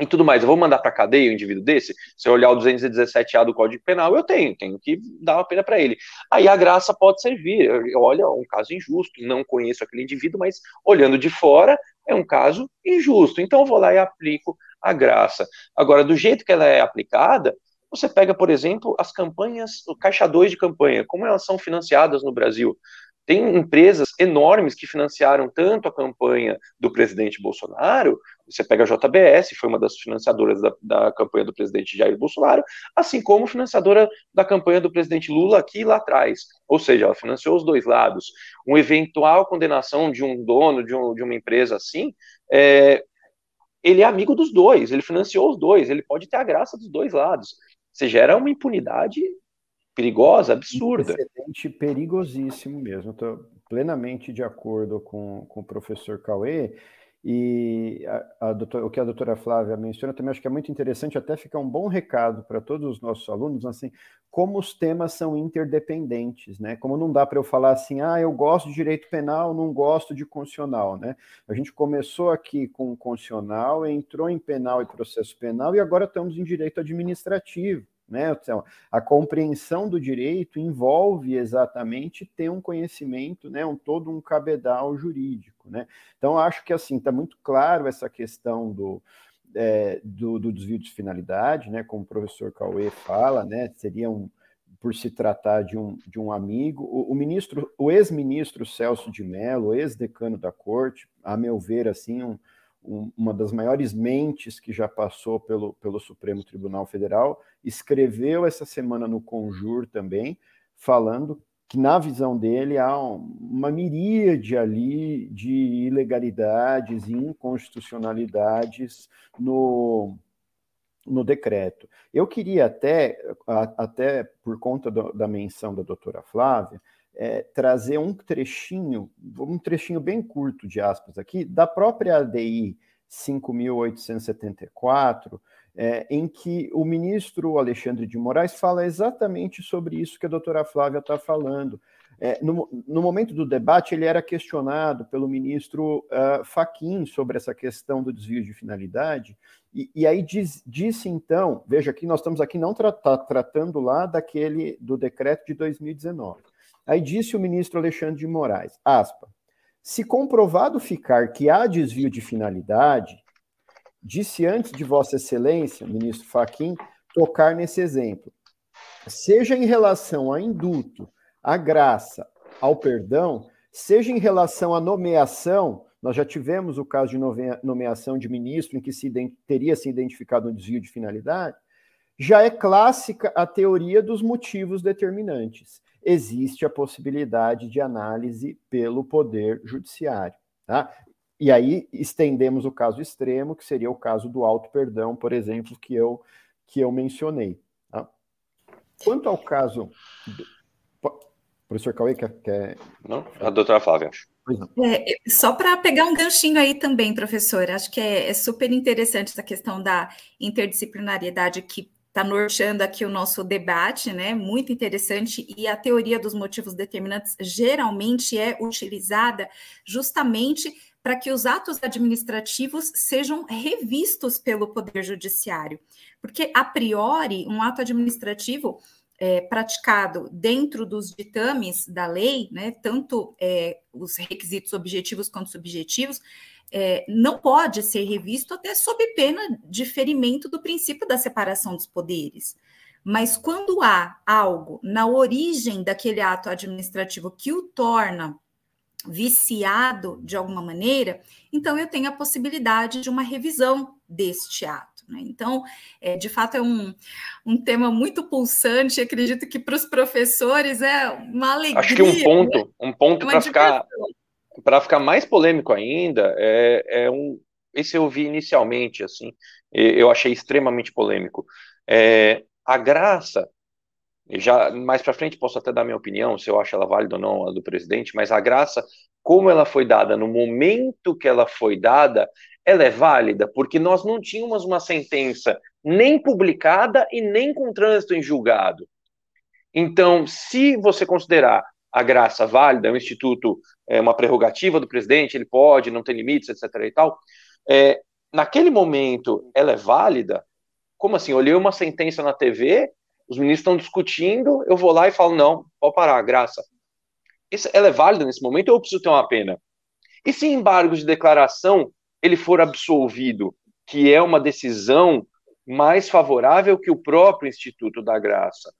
e tudo mais. Eu vou mandar para cadeia um indivíduo desse? Se eu olhar o 217A do Código Penal, eu tenho, tenho que dar uma pena para ele. Aí a graça pode servir. Olha, um caso injusto, não conheço aquele indivíduo, mas olhando de fora, é um caso injusto. Então eu vou lá e aplico a graça. Agora, do jeito que ela é aplicada, você pega, por exemplo, as campanhas, o caixa 2 de campanha, como elas são financiadas no Brasil. Tem empresas enormes que financiaram tanto a campanha do presidente Bolsonaro, você pega a JBS, foi uma das financiadoras da, da, campanha do presidente Jair Bolsonaro, assim como financiadora da campanha do presidente Lula aqui lá atrás. Ou seja, ela financiou os dois lados. Uma eventual condenação de um dono de, um, de uma empresa assim, é, ele é amigo dos dois, ele financiou os dois, ele pode ter a graça dos dois lados. Você gera uma impunidade perigosa, absurda.
Um perigosíssimo mesmo. Estou plenamente de acordo com, com o professor Cauê. E a, a doutora, o que a doutora Flávia menciona também acho que é muito interessante, até ficar um bom recado para todos os nossos alunos, assim, como os temas são interdependentes, né? Como não dá para eu falar assim, ah, eu gosto de direito penal, não gosto de constitucional, né? A gente começou aqui com constitucional, entrou em penal e processo penal, e agora estamos em direito administrativo. Né? Então, a compreensão do direito envolve exatamente ter um conhecimento, né, um todo um cabedal jurídico. Né? Então, acho que assim está muito claro essa questão do, é, do, do, desvio de finalidade, né, como o professor Cauê fala, né, seria um, por se tratar de um, de um amigo. O, o ministro, o ex-ministro Celso de Mello, ex-decano da corte, a meu ver, assim, um, uma das maiores mentes que já passou pelo, pelo Supremo Tribunal Federal, escreveu essa semana no Conjur também, falando que, na visão dele, há uma miríade ali de ilegalidades e inconstitucionalidades no, no decreto. Eu queria até, até por conta da menção da doutora Flávia, é, trazer um trechinho, um trechinho bem curto de aspas aqui, da própria ADI 5.874, é, em que o ministro Alexandre de Moraes fala exatamente sobre isso que a doutora Flávia está falando. É, no, no, momento do debate, ele era questionado pelo ministro uh, Faquim sobre essa questão do desvio de finalidade, e, e aí diz, disse então, veja que nós estamos aqui não tra tá tratando lá daquele do decreto de 2019. Aí disse o ministro Alexandre de Moraes, aspa, se comprovado ficar que há desvio de finalidade, disse antes de Vossa Excelência, ministro Faquim, tocar nesse exemplo. Seja em relação a induto, à graça, ao perdão, seja em relação à nomeação, nós já tivemos o caso de nomeação de ministro em que se teria se identificado um desvio de finalidade, já é clássica a teoria dos motivos determinantes existe a possibilidade de análise pelo Poder Judiciário. Tá? E aí estendemos o caso extremo, que seria o caso do auto-perdão, por exemplo, que eu, que eu mencionei. Tá? Quanto ao caso. Do... Professor Cauê, quer, quer.
Não, a doutora Flávia.
É, só para pegar um ganchinho aí também, professor, acho que é, é, super interessante essa questão da interdisciplinariedade que está norteando aqui o nosso debate, né? Muito interessante. E a teoria dos motivos determinantes geralmente é utilizada justamente para que os atos administrativos sejam revistos pelo Poder Judiciário. Porque, a priori, um ato administrativo é, praticado dentro dos ditames da lei, né, tanto é, os requisitos objetivos quanto subjetivos, é, não pode ser revisto até sob pena de ferimento do princípio da separação dos poderes. Mas quando há algo na origem daquele ato administrativo que o torna viciado de alguma maneira, então eu tenho a possibilidade de uma revisão deste ato. Né? Então, é, de fato, é um, um tema muito pulsante. Acredito que para os professores é uma alegria.
Acho que um ponto, né? um ponto para ficar para ficar mais polêmico ainda, é, é, um, esse eu vi inicialmente, assim, eu achei extremamente polêmico. É, a graça, já mais para frente posso até dar minha opinião, se eu acho ela válida ou não, a do presidente, mas a graça, como ela foi dada no momento que ela foi dada, ela é válida, porque nós não tínhamos uma sentença nem publicada e nem com trânsito em julgado. Então, se você considerar a graça válida, o instituto é uma prerrogativa do presidente, ele pode, não tem limites, etc. e tal, é, naquele momento ela é válida. Como assim? Olhei uma sentença na TV, os ministros estão discutindo, eu vou lá e falo, não, pode parar, graça. Ela é válida nesse momento ou eu preciso ter uma pena? E se embargo de declaração ele for absolvido, que é uma decisão mais favorável que o próprio Instituto da Graça?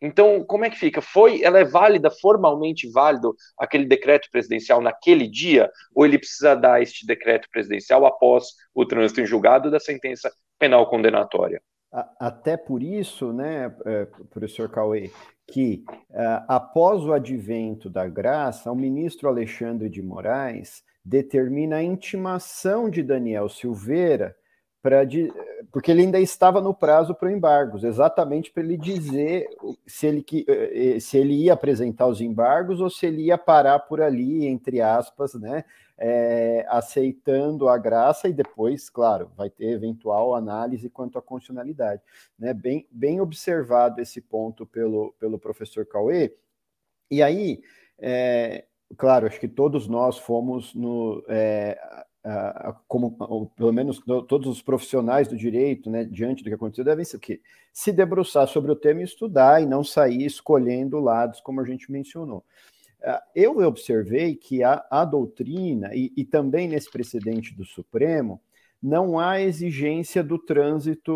Então, como é que fica? Foi, ela é válida, formalmente válido aquele decreto presidencial naquele dia, ou ele precisa dar este decreto presidencial após o trânsito em julgado da sentença penal condenatória?
Até por isso, né, é, professor Cauê, que uh, após o advento da graça, o ministro Alexandre de Moraes determina a intimação de Daniel Silveira para porque ele ainda estava no prazo para embargos, exatamente para ele dizer se ele, eh, eh, se ele ia apresentar os embargos ou se ele ia parar por ali, entre aspas, né, é, aceitando a graça e depois, claro, vai ter eventual análise quanto à constitucionalidade. Né? Bem, bem observado esse ponto pelo, pelo professor Cauê. E aí, é, claro, acho que todos nós fomos no, é, como ou, pelo menos todos os profissionais do direito, né, diante do que aconteceu, devem ser, se debruçar sobre o tema e estudar e não sair escolhendo lados, como a gente mencionou. Ah, eu observei que a, a doutrina, e, e também nesse precedente do Supremo, não há exigência do trânsito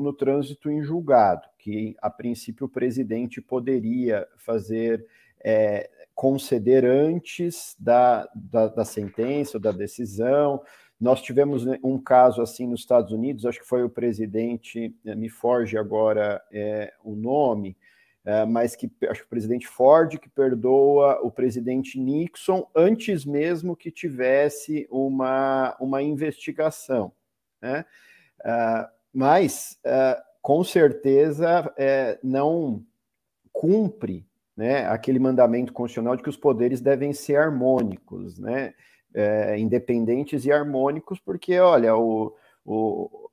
no trânsito em julgado, que a princípio o presidente poderia fazer é, conceder antes da, da, da sentença ou da decisão. Nós tivemos né, um caso assim nos Estados Unidos, acho que foi o presidente, eh, me forge agora é, o nome, é, mas que acho que o presidente Ford que perdoa o presidente Nixon antes mesmo que tivesse uma, uma investigação. Né? É, mas, com certeza, não cumpre né, aquele mandamento constitucional de que os poderes devem ser harmônicos, né, é, independentes e harmônicos, porque, olha, o, o,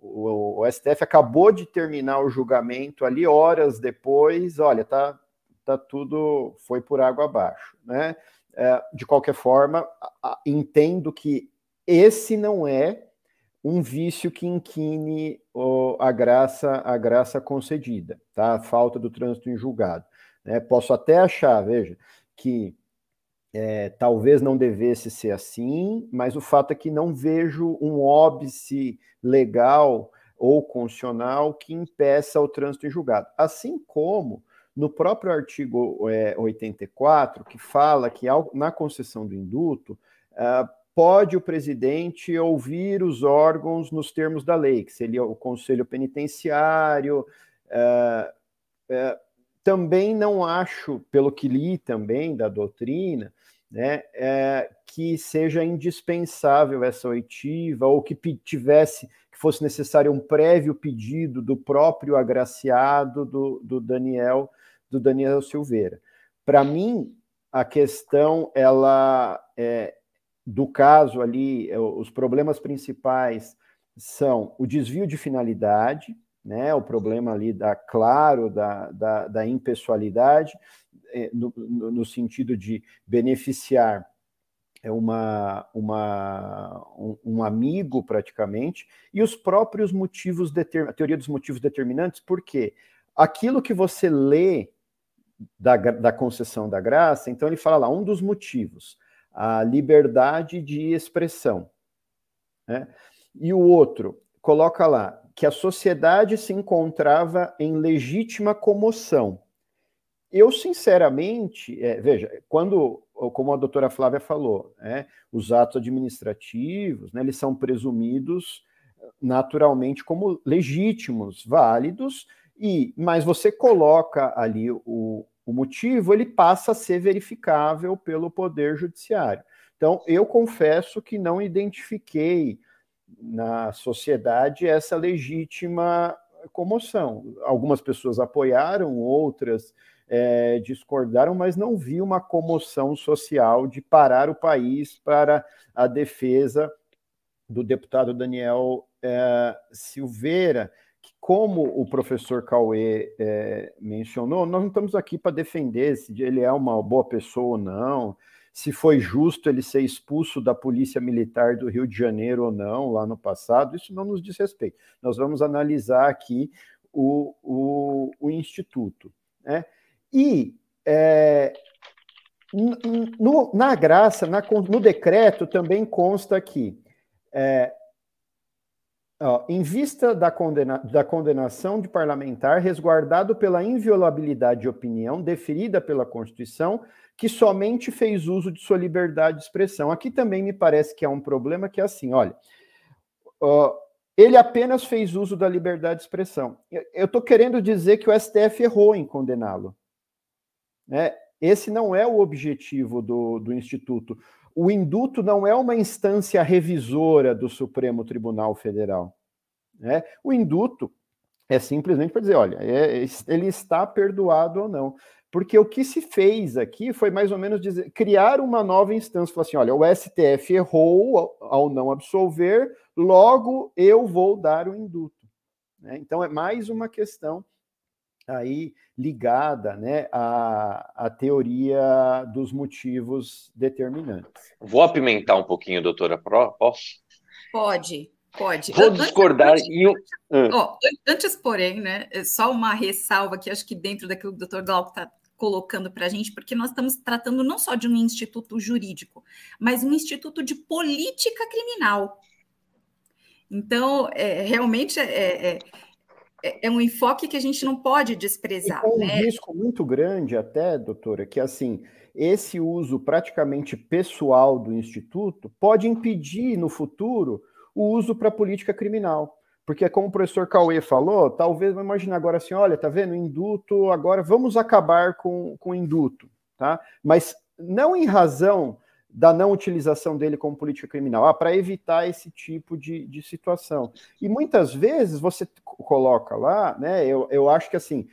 o, o, STF acabou de terminar o julgamento ali, horas depois, olha, tá, tá tudo, foi por água abaixo, né? É, de qualquer forma, entendo que esse não é um vício que inquine a graça a graça concedida, tá? A falta do trânsito em julgado. Né? Posso até achar, veja, que é, talvez não devesse ser assim, mas o fato é que não vejo um óbice legal ou constitucional que impeça o trânsito em julgado. Assim como no próprio artigo é, 84, que fala que ao, na concessão do induto, uh, pode o presidente ouvir os órgãos nos termos da lei, que seria o conselho penitenciário, uh, uh, também não acho, pelo que li também da doutrina, né, é, que seja indispensável essa oitiva ou que tivesse que fosse necessário um prévio pedido do próprio agraciado do, do Daniel do Daniel Silveira. Para mim, a questão ela é, do caso ali, é, os problemas principais são o desvio de finalidade, né, o problema ali da, claro, da, da, da impessoalidade, é, no, no, sentido de beneficiar é, uma, uma, um, um, amigo praticamente, e os próprios motivos, a teoria dos motivos determinantes, porque aquilo que você lê da, da concessão da graça, então ele fala lá, um dos motivos, a liberdade de expressão. Né? E o outro, coloca lá, que a sociedade se encontrava em legítima comoção. Eu, sinceramente, é, veja, quando, como a doutora Flávia falou, é, os atos administrativos, né, eles são presumidos naturalmente como legítimos, válidos, e mas você coloca ali o, o motivo, ele passa a ser verificável pelo Poder Judiciário. Então, eu confesso que não identifiquei na sociedade essa legítima comoção. Algumas pessoas apoiaram, outras é, discordaram, mas não vi uma comoção social de parar o país para a defesa do deputado Daniel é, Silveira, que, como o professor Cauê é, mencionou, nós não estamos aqui para defender se ele é uma boa pessoa ou não, se foi justo ele ser expulso da Polícia Militar do Rio de Janeiro ou não, lá no passado, isso não nos diz respeito. Nós vamos analisar aqui o, o, o Instituto. Né? E é, no, na graça, na, no decreto, também consta que, é, ó, em vista da, condena, da condenação de parlamentar, resguardado pela inviolabilidade de opinião deferida pela Constituição, que somente fez uso de sua liberdade de expressão. Aqui também me parece que é um problema que é assim, olha, ó, ele apenas fez uso da liberdade de expressão. Eu estou querendo dizer que o STF errou em condená-lo. Né? Esse não é o objetivo do, do Instituto. O induto não é uma instância revisora do Supremo Tribunal Federal. Né? O induto é simplesmente para dizer: olha, é, ele está perdoado ou não. Porque o que se fez aqui foi mais ou menos dizer, criar uma nova instância. Falar assim: olha, o STF errou ao, ao não absolver, logo eu vou dar o induto. Né? Então é mais uma questão aí ligada né, à, à teoria dos motivos determinantes.
Vou apimentar um pouquinho, doutora, posso?
Pode, pode.
Vou discordar antes, em...
oh, antes, porém, né, é só uma ressalva que acho que dentro daquilo que o doutor Glauco está colocando para a gente, porque nós estamos tratando não só de um instituto jurídico, mas um instituto de política criminal. Então, é, realmente é, é, é, é um enfoque que a gente não pode desprezar.
E com
né?
um risco muito grande, até, doutora, que assim, esse uso praticamente pessoal do Instituto pode impedir no futuro o uso para política criminal. Porque, como o professor Cauê falou, talvez, vamos imaginar agora assim: olha, tá vendo, induto, agora vamos acabar com, com o induto, tá? Mas não em razão da não utilização dele como política criminal, ah, para evitar esse tipo de, de situação. E muitas vezes você coloca lá, né? Eu, eu acho que assim,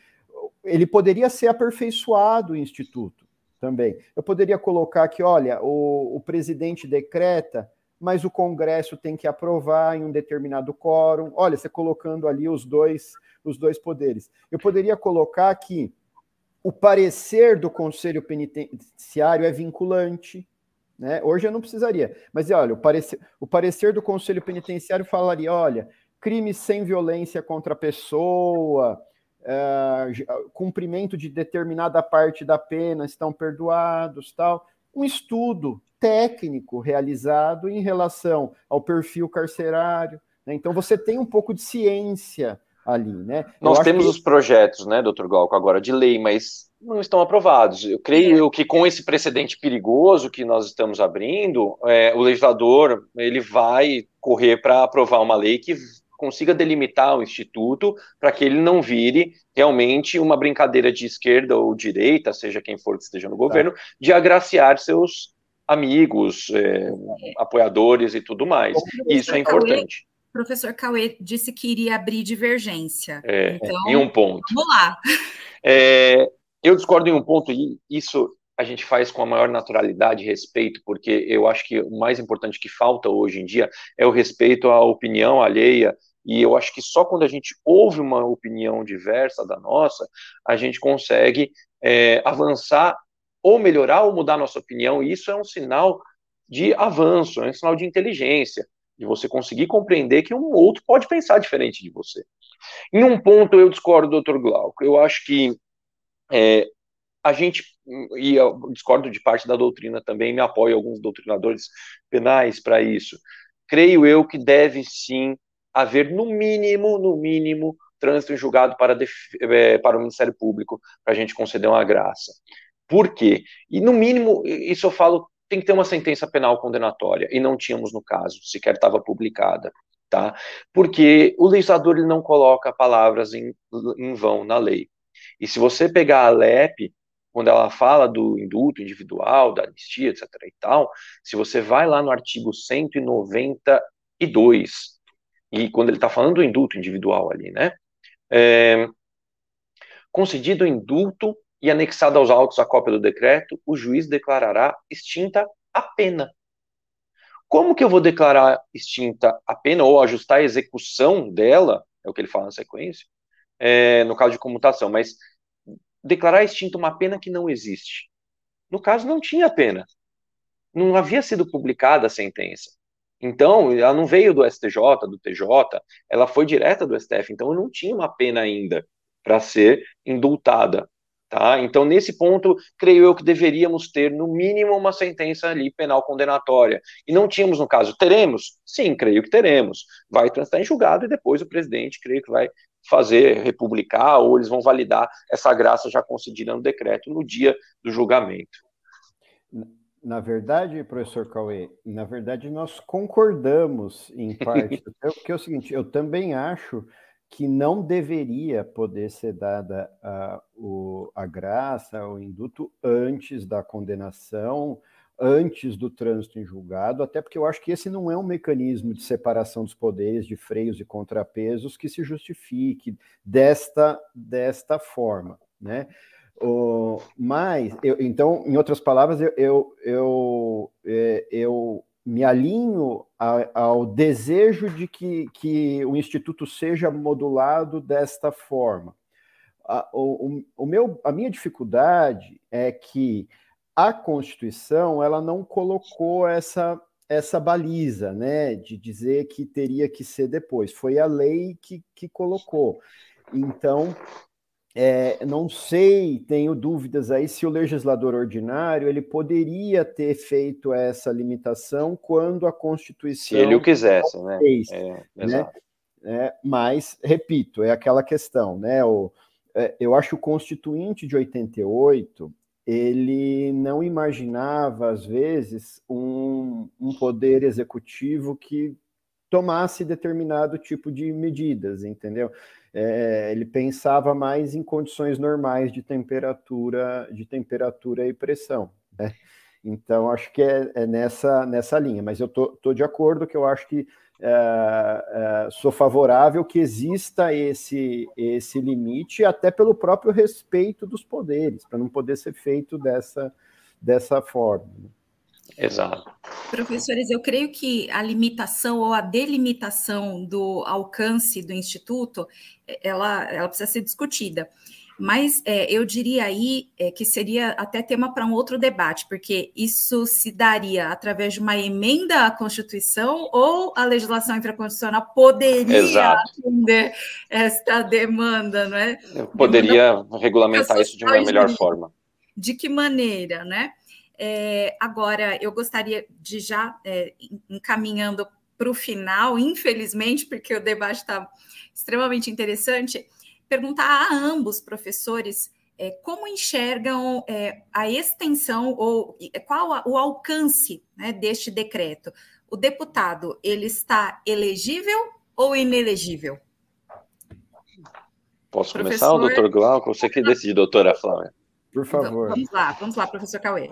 ele poderia ser aperfeiçoado o instituto também. Eu poderia colocar que, olha, o, o presidente decreta, mas o Congresso tem que aprovar em um determinado quórum. Olha, você colocando ali os dois, os dois poderes. Eu poderia colocar que o parecer do Conselho Penitenciário é vinculante né? Hoje eu não precisaria. Mas olha, o parecer, o parecer do Conselho Penitenciário falaria: olha, crimes sem violência contra a pessoa, é, cumprimento de determinada parte da pena estão perdoados, tal. Um estudo técnico realizado em relação ao perfil carcerário. Né? Então você tem um pouco de ciência ali, né?
Nós temos que... os projetos, né, doutor Glauco, agora de lei, mas não estão aprovados. Eu creio é. que com esse precedente perigoso que nós estamos abrindo, é, o legislador ele vai correr para aprovar uma lei que consiga delimitar o instituto para que ele não vire realmente uma brincadeira de esquerda ou direita, seja quem for que esteja no governo, tá. de agraciar seus amigos, é, apoiadores e tudo mais. Isso é importante.
O professor Cauê disse que iria abrir divergência.
É, então, em um ponto.
Vamos lá.
É, eu discordo em um ponto, e isso a gente faz com a maior naturalidade e respeito, porque eu acho que o mais importante que falta hoje em dia é o respeito à opinião alheia, e eu acho que só quando a gente ouve uma opinião diversa da nossa, a gente consegue é, avançar ou melhorar ou mudar nossa opinião, e isso é um sinal de avanço, é um sinal de inteligência, de você conseguir compreender que um outro pode pensar diferente de você. Em um ponto eu discordo do Dr. Glauco, eu acho que é, a gente, e eu discordo de parte da doutrina também, me apoio alguns doutrinadores penais para isso. Creio eu que deve sim haver, no mínimo, no mínimo, trânsito em julgado para, é, para o Ministério Público para a gente conceder uma graça. Por quê? E no mínimo, isso eu falo, tem que ter uma sentença penal condenatória, e não tínhamos no caso, sequer estava publicada. Tá? Porque o legislador ele não coloca palavras em, em vão na lei. E se você pegar a LEP, quando ela fala do indulto individual, da anistia, etc. e tal, se você vai lá no artigo 192, e quando ele está falando do indulto individual ali, né? É, concedido o indulto e anexado aos autos a cópia do decreto, o juiz declarará extinta a pena. Como que eu vou declarar extinta a pena ou ajustar a execução dela? É o que ele fala na sequência, é, no caso de comutação, mas declarar extinta uma pena que não existe. No caso, não tinha pena. Não havia sido publicada a sentença. Então, ela não veio do STJ, do TJ, ela foi direta do STF, então não tinha uma pena ainda para ser indultada. Tá? Então, nesse ponto, creio eu que deveríamos ter, no mínimo, uma sentença ali penal condenatória. E não tínhamos, no caso. Teremos? Sim, creio que teremos. Vai transitar em julgado e depois o presidente, creio que vai fazer republicar ou eles vão validar essa graça já concedida no decreto no dia do julgamento.
Na verdade, professor Cauê, na verdade nós concordamos em *laughs* parte, porque é o seguinte, eu também acho que não deveria poder ser dada a, o, a graça, o induto antes da condenação, antes do trânsito em julgado, até porque eu acho que esse não é um mecanismo de separação dos poderes, de freios e contrapesos que se justifique desta, desta forma, né? O, mas, eu, então, em outras palavras, eu, eu, eu, é, eu me alinho a, ao desejo de que, que o Instituto seja modulado desta forma. A, o, o meu, a minha dificuldade é que a Constituição ela não colocou essa, essa baliza né, de dizer que teria que ser depois. Foi a lei que, que colocou. Então, é, não sei, tenho dúvidas aí se o legislador ordinário ele poderia ter feito essa limitação quando a Constituição.
Se ele o quisesse, né? Fez, é,
né? É, mas, repito, é aquela questão, né? O, é, eu acho o Constituinte de 88 ele não imaginava, às vezes, um, um poder executivo que tomasse determinado tipo de medidas, entendeu? É, ele pensava mais em condições normais de temperatura, de temperatura e pressão. Né? Então, acho que é, é, nessa, nessa linha, mas eu estou de acordo que eu acho que é, é, sou favorável que exista esse, esse limite, até pelo próprio respeito dos poderes, para não poder ser feito dessa, dessa forma. Né?
Exato.
Professores, eu creio que a limitação ou a delimitação do alcance do Instituto, ela, ela precisa ser discutida. Mas é, eu diria aí é, que seria até tema para um outro debate, porque isso se daria através de uma emenda à Constituição ou a legislação infraconstitucional poderia Exato. atender esta demanda, não é?
Eu poderia demanda regulamentar isso de uma melhor forma.
De que maneira, né? É, agora, eu gostaria de já, é, encaminhando para o final, infelizmente, porque o debate está extremamente interessante, perguntar a ambos professores é, como enxergam é, a extensão ou qual a, o alcance né, deste decreto. O deputado, ele está elegível ou inelegível?
Posso Professor... começar, doutor Glauco? Você que decide, doutora Flávia.
Por favor.
Vamos lá, vamos lá, professor Cauê.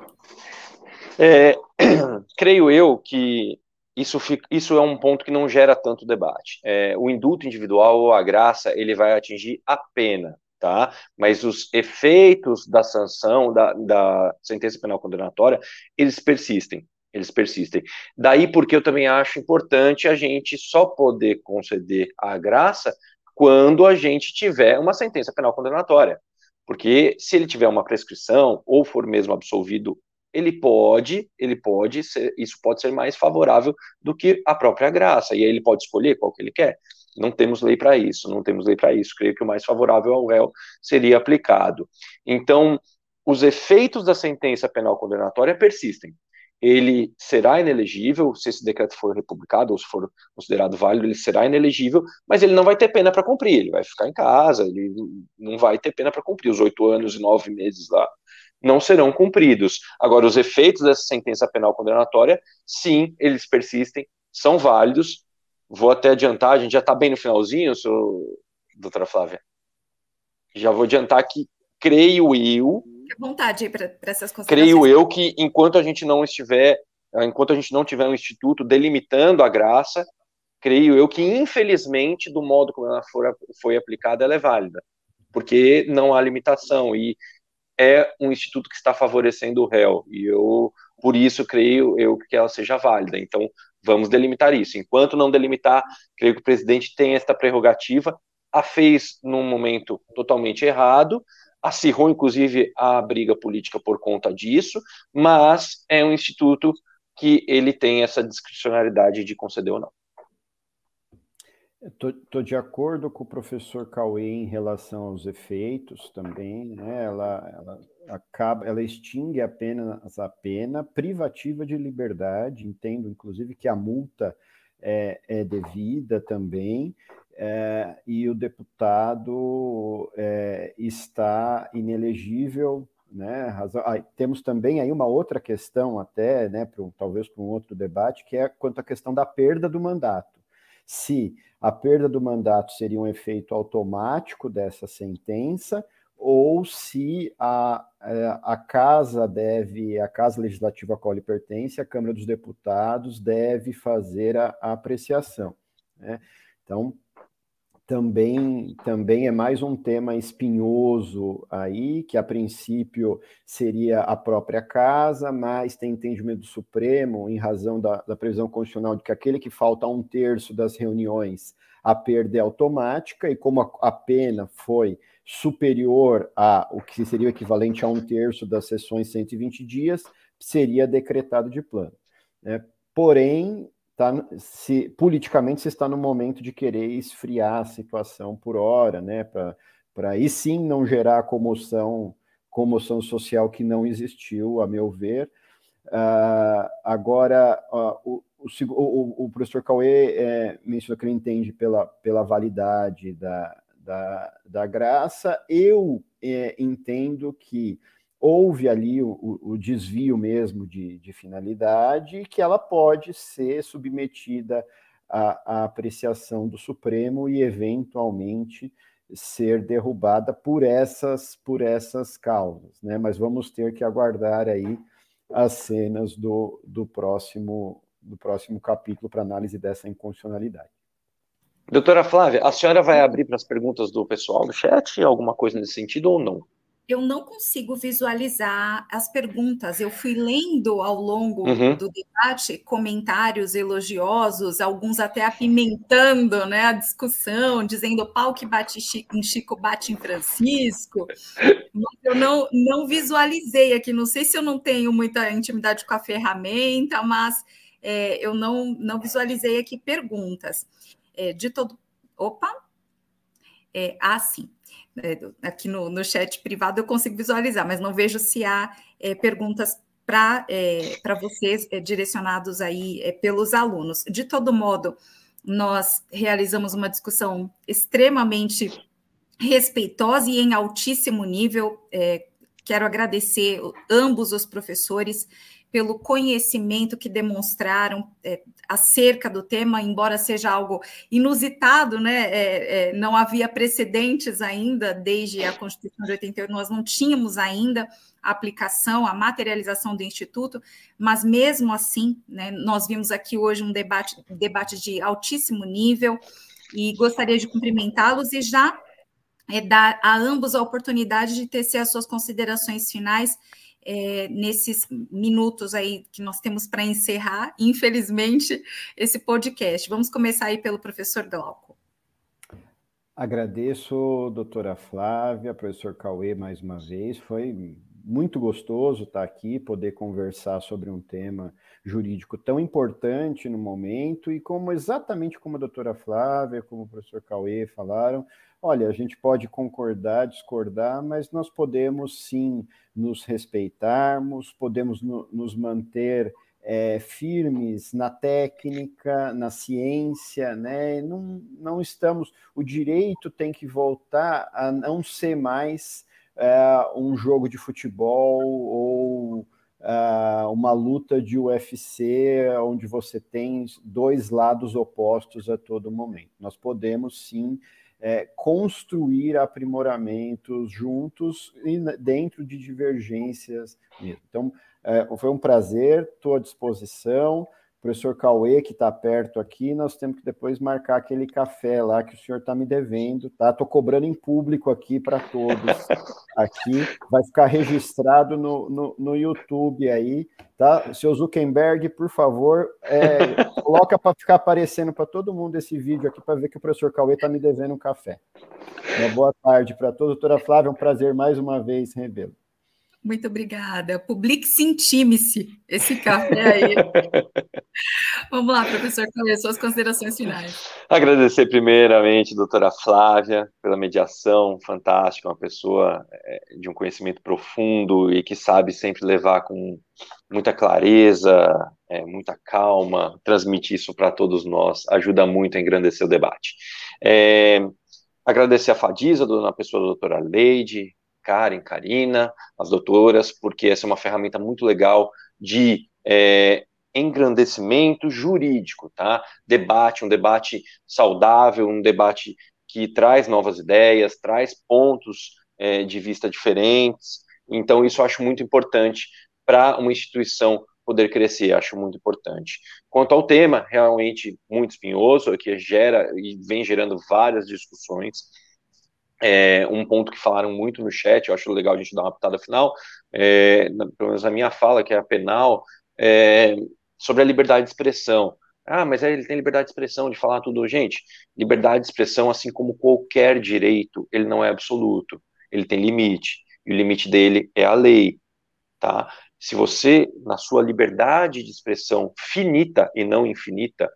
É, *clears throat* creio eu que isso, fica, isso é um ponto que não gera tanto debate. É, o indulto individual ou a graça, ele vai atingir a pena, tá? Mas os efeitos da sanção, da, da sentença penal condenatória, eles persistem. Eles persistem. Daí porque eu também acho importante a gente só poder conceder a graça quando a gente tiver uma sentença penal condenatória. Porque se ele tiver uma prescrição ou for mesmo absolvido, ele pode, ele pode ser, isso pode ser mais favorável do que a própria graça. E aí ele pode escolher qual que ele quer. Não temos lei para isso, não temos lei para isso. Creio que o mais favorável ao réu seria aplicado. Então, os efeitos da sentença penal condenatória persistem ele será inelegível, se esse decreto for republicado ou se for considerado válido, ele será inelegível, mas ele não vai ter pena para cumprir, ele vai ficar em casa, ele não vai ter pena para cumprir, os oito anos e nove meses lá não serão cumpridos. Agora, os efeitos dessa sentença penal condenatória, sim, eles persistem, são válidos, vou até adiantar, a gente já está bem no finalzinho, sou, doutora Flávia, já vou adiantar que creio eu
Fique à vontade para essas
considerações. Creio eu que enquanto a gente não estiver, enquanto a gente não tiver um instituto delimitando a graça, creio eu que, infelizmente, do modo como ela for, foi aplicada, ela é válida, porque não há limitação, e é um instituto que está favorecendo o réu, e eu, por isso, creio eu que ela seja válida. Então, vamos delimitar isso. Enquanto não delimitar, creio que o presidente tem esta prerrogativa, a fez num momento totalmente errado, acirrou inclusive a briga política por conta disso, mas é um instituto que ele tem essa discricionalidade de conceder ou não.
Estou de acordo com o professor Cauê em relação aos efeitos também, né? Ela, ela acaba, ela extingue apenas a pena privativa de liberdade. Entendo, inclusive, que a multa é, é devida também, é, e o deputado é, está inelegível. Né, razão, ah, temos também aí uma outra questão, até, né, talvez para um outro debate, que é quanto à questão da perda do mandato. Se a perda do mandato seria um efeito automático dessa sentença, ou se a, é, a casa deve, a casa legislativa a qual ele pertence, a Câmara dos Deputados, deve fazer a, a apreciação. Né? Então, também, também é mais um tema espinhoso aí, que a princípio seria a própria casa, mas tem entendimento do Supremo, em razão da, da previsão constitucional de que aquele que falta um terço das reuniões, a perda é automática, e como a, a pena foi superior a o que seria o equivalente a um terço das sessões 120 dias, seria decretado de plano. Né? Porém, tá, se politicamente se está no momento de querer esfriar a situação por hora, né, para aí sim não gerar comoção, comoção social que não existiu, a meu ver. Uh, agora, uh, o, o, o, professor Cauê é, mencionou que ele entende pela, pela validade da, da, da graça. Eu é, entendo que houve ali o, o desvio mesmo de, de, finalidade, que ela pode ser submetida à, à, apreciação do Supremo e eventualmente ser derrubada por essas por essas causas, né? Mas vamos ter que aguardar aí as cenas do, do próximo do próximo capítulo para análise dessa inconstitucionalidade.
Doutora Flávia, a senhora vai abrir para as perguntas do pessoal do chat, alguma coisa nesse sentido ou não?
Eu não consigo visualizar as perguntas. Eu fui lendo ao longo uhum. do debate comentários elogiosos, alguns até apimentando né, a discussão, dizendo pau que bate em Chico bate em Francisco. Mas eu não, não visualizei aqui. Não sei se eu não tenho muita intimidade com a ferramenta, mas é, eu não, não visualizei aqui perguntas. É, de todo. Opa! É, ah, sim. É, aqui no, no chat privado eu consigo visualizar, mas não vejo se há é, perguntas para é, vocês é, direcionados aí é, pelos alunos. De todo modo, nós realizamos uma discussão extremamente respeitosa e em altíssimo nível. É, quero agradecer ambos os professores pelo conhecimento que demonstraram é, acerca do tema, embora seja algo inusitado, né? É, é, não havia precedentes ainda desde a Constituição de 88, nós não tínhamos ainda a aplicação, a materialização do Instituto, mas mesmo assim, né, nós vimos aqui hoje um debate, debate de altíssimo nível e gostaria de cumprimentá-los e já é, dar a ambos a oportunidade de tecer as suas considerações finais é, nesses minutos aí que nós temos para encerrar, infelizmente, esse podcast. Vamos começar aí pelo professor Glauco.
Agradeço, doutora Flávia, professor Cauê, mais uma vez. Foi muito gostoso estar aqui, poder conversar sobre um tema jurídico tão importante no momento e como exatamente como a doutora Flávia, como o professor Cauê falaram, olha, a gente pode concordar, discordar, mas nós podemos sim nos respeitarmos, podemos no, nos manter é, firmes na técnica, na ciência, né? Não, não estamos. O direito tem que voltar a não ser mais é, um jogo de futebol ou é, uma luta de UFC onde você tem dois lados opostos a todo momento. Nós podemos sim é, construir aprimoramentos juntos e dentro de divergências mesmo. Então, é, foi um prazer, estou à disposição professor Cauê, que está perto aqui, nós temos que depois marcar aquele café lá que o senhor está me devendo, tá? Estou cobrando em público aqui para todos. *laughs* Aqui vai ficar registrado no, no, no, YouTube aí, tá? Seu Zuckerberg, por favor, é, *laughs* coloca para ficar aparecendo para todo mundo esse vídeo aqui para ver que o professor Cauê está me devendo um café. Uma boa tarde para todos. Doutora Flávia, é um prazer mais uma vez revê-lo.
Muito obrigada. Publique-se, intime-se esse café aí. *laughs* Vamos lá, professor, quais suas considerações finais?
Agradecer primeiramente, doutora Flávia, pela mediação fantástica, uma pessoa é, de um conhecimento profundo e que sabe sempre levar com muita clareza, é, muita calma, transmitir isso para todos nós, ajuda muito a engrandecer o debate. É, agradecer a Fadiza, na pessoa da doutora Leide, Karen, Karina, as doutoras, porque essa é uma ferramenta muito legal de é, engrandecimento jurídico, tá? Debate, um debate saudável, um debate que traz novas ideias, traz pontos é, de vista diferentes. Então, isso eu acho muito importante para uma instituição poder crescer, acho muito importante. Quanto ao tema, realmente muito espinhoso, que gera e vem gerando várias discussões. É, um ponto que falaram muito no chat, eu acho legal a gente dar uma pitada final, é, pelo menos a minha fala, que é a penal, é, sobre a liberdade de expressão. Ah, mas ele tem liberdade de expressão de falar tudo. Gente, liberdade de expressão, assim como qualquer direito, ele não é absoluto. Ele tem limite. E o limite dele é a lei. Tá? Se você, na sua liberdade de expressão finita e não infinita,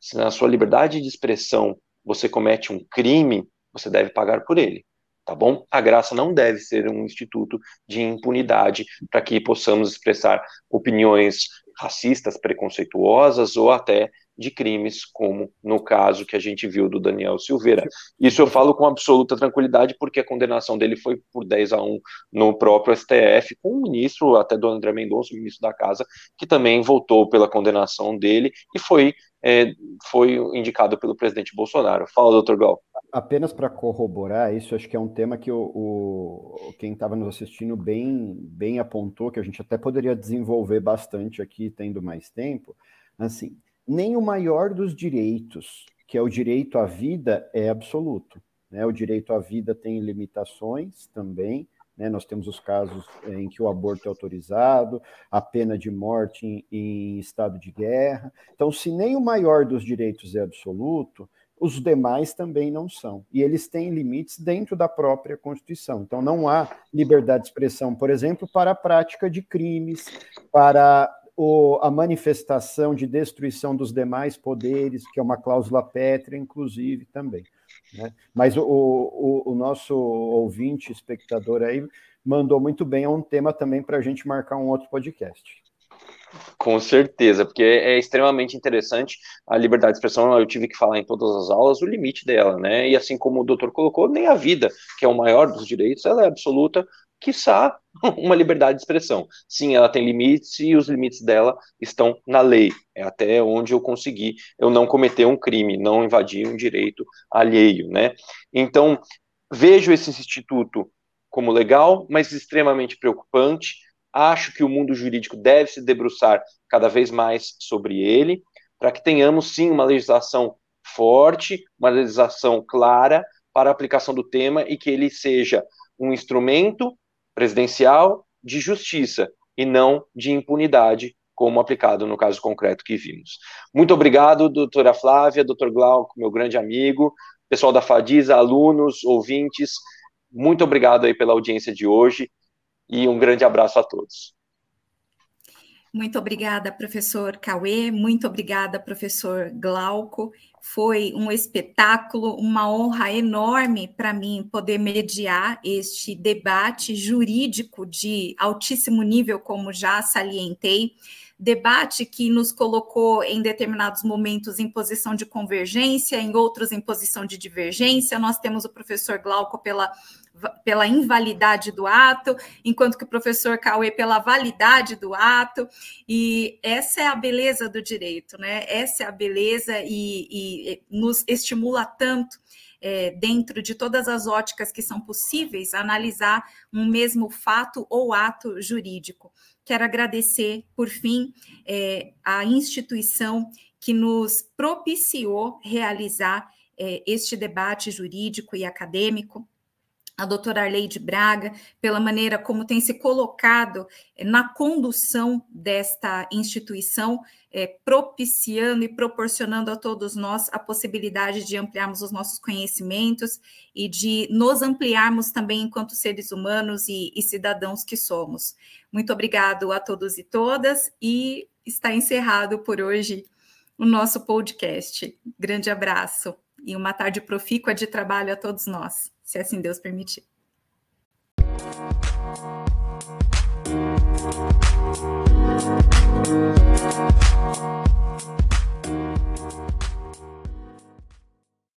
se na sua liberdade de expressão você comete um crime, você deve pagar por ele, tá bom? A graça não deve ser um instituto de impunidade para que possamos expressar opiniões racistas, preconceituosas ou até de crimes, como no caso que a gente viu do Daniel Silveira. Isso eu falo com absoluta tranquilidade, porque a condenação dele foi por 10 a 1 no próprio STF, com o ministro, até do André Mendonça, ministro da Casa, que também votou pela condenação dele e foi, é, foi indicado pelo presidente Bolsonaro. Fala, doutor Gal.
Apenas para corroborar isso, acho que é um tema que o, o quem estava nos assistindo bem, bem apontou, que a gente até poderia desenvolver bastante aqui, tendo mais tempo. Assim, nem o maior dos direitos, que é o direito à vida, é absoluto. Né? O direito à vida tem limitações também. Né? Nós temos os casos em que o aborto é autorizado, a pena de morte em, em estado de guerra. Então, se nem o maior dos direitos é absoluto, os demais também não são. E eles têm limites dentro da própria Constituição. Então, não há liberdade de expressão, por exemplo, para a prática de crimes, para o, a manifestação de destruição dos demais poderes, que é uma cláusula pétrea, inclusive, também. Né? Mas o, o, o, nosso ouvinte, espectador aí, mandou muito bem, é um tema também para a gente marcar um outro podcast.
Com certeza, porque é extremamente interessante a liberdade de expressão. Eu tive que falar em todas as aulas o limite dela, né? E assim como o doutor colocou, nem a vida, que é o maior dos direitos, ela é absoluta, quiçá *laughs* uma liberdade de expressão. Sim, ela tem limites e os limites dela estão na lei. É até onde eu consegui eu não cometer um crime, não invadir um direito alheio, né? Então, vejo esse instituto como legal, mas extremamente preocupante. Acho que o mundo jurídico deve se debruçar cada vez mais sobre ele, para que tenhamos sim uma legislação forte, uma legislação clara para a aplicação do tema e que ele seja um instrumento presidencial de justiça e não de impunidade, como aplicado no caso concreto que vimos. Muito obrigado, doutora Flávia, doutor Glauco, meu grande amigo, pessoal da Fadiza, alunos, ouvintes, muito obrigado aí pela audiência de hoje e um grande abraço a todos.
Muito obrigada, professor Cauê, muito obrigada, professor Glauco. Foi um espetáculo, uma honra enorme para mim poder mediar este debate jurídico de altíssimo nível, como já salientei debate que nos colocou em determinados momentos em posição de convergência, em outros em posição de divergência. Nós temos o professor Glauco pela pela invalidade do ato, enquanto que o professor Cauê pela validade do ato, e essa é a beleza do direito, né? Essa é a beleza e, e nos estimula tanto é, dentro de todas as óticas que são possíveis, analisar um mesmo fato ou ato jurídico. Quero agradecer, por fim, é, a instituição que nos propiciou realizar é, este debate jurídico e acadêmico, a doutora Arleide Braga, pela maneira como tem se colocado eh, na condução desta instituição, é, propiciando e proporcionando a todos nós a possibilidade de ampliarmos os nossos conhecimentos e de nos ampliarmos também enquanto seres humanos e, e cidadãos que somos. Muito obrigado a todos e todas, e está encerrado por hoje o nosso podcast. Grande abraço e uma tarde profícua de trabalho a todos nós se assim Deus permitir. Música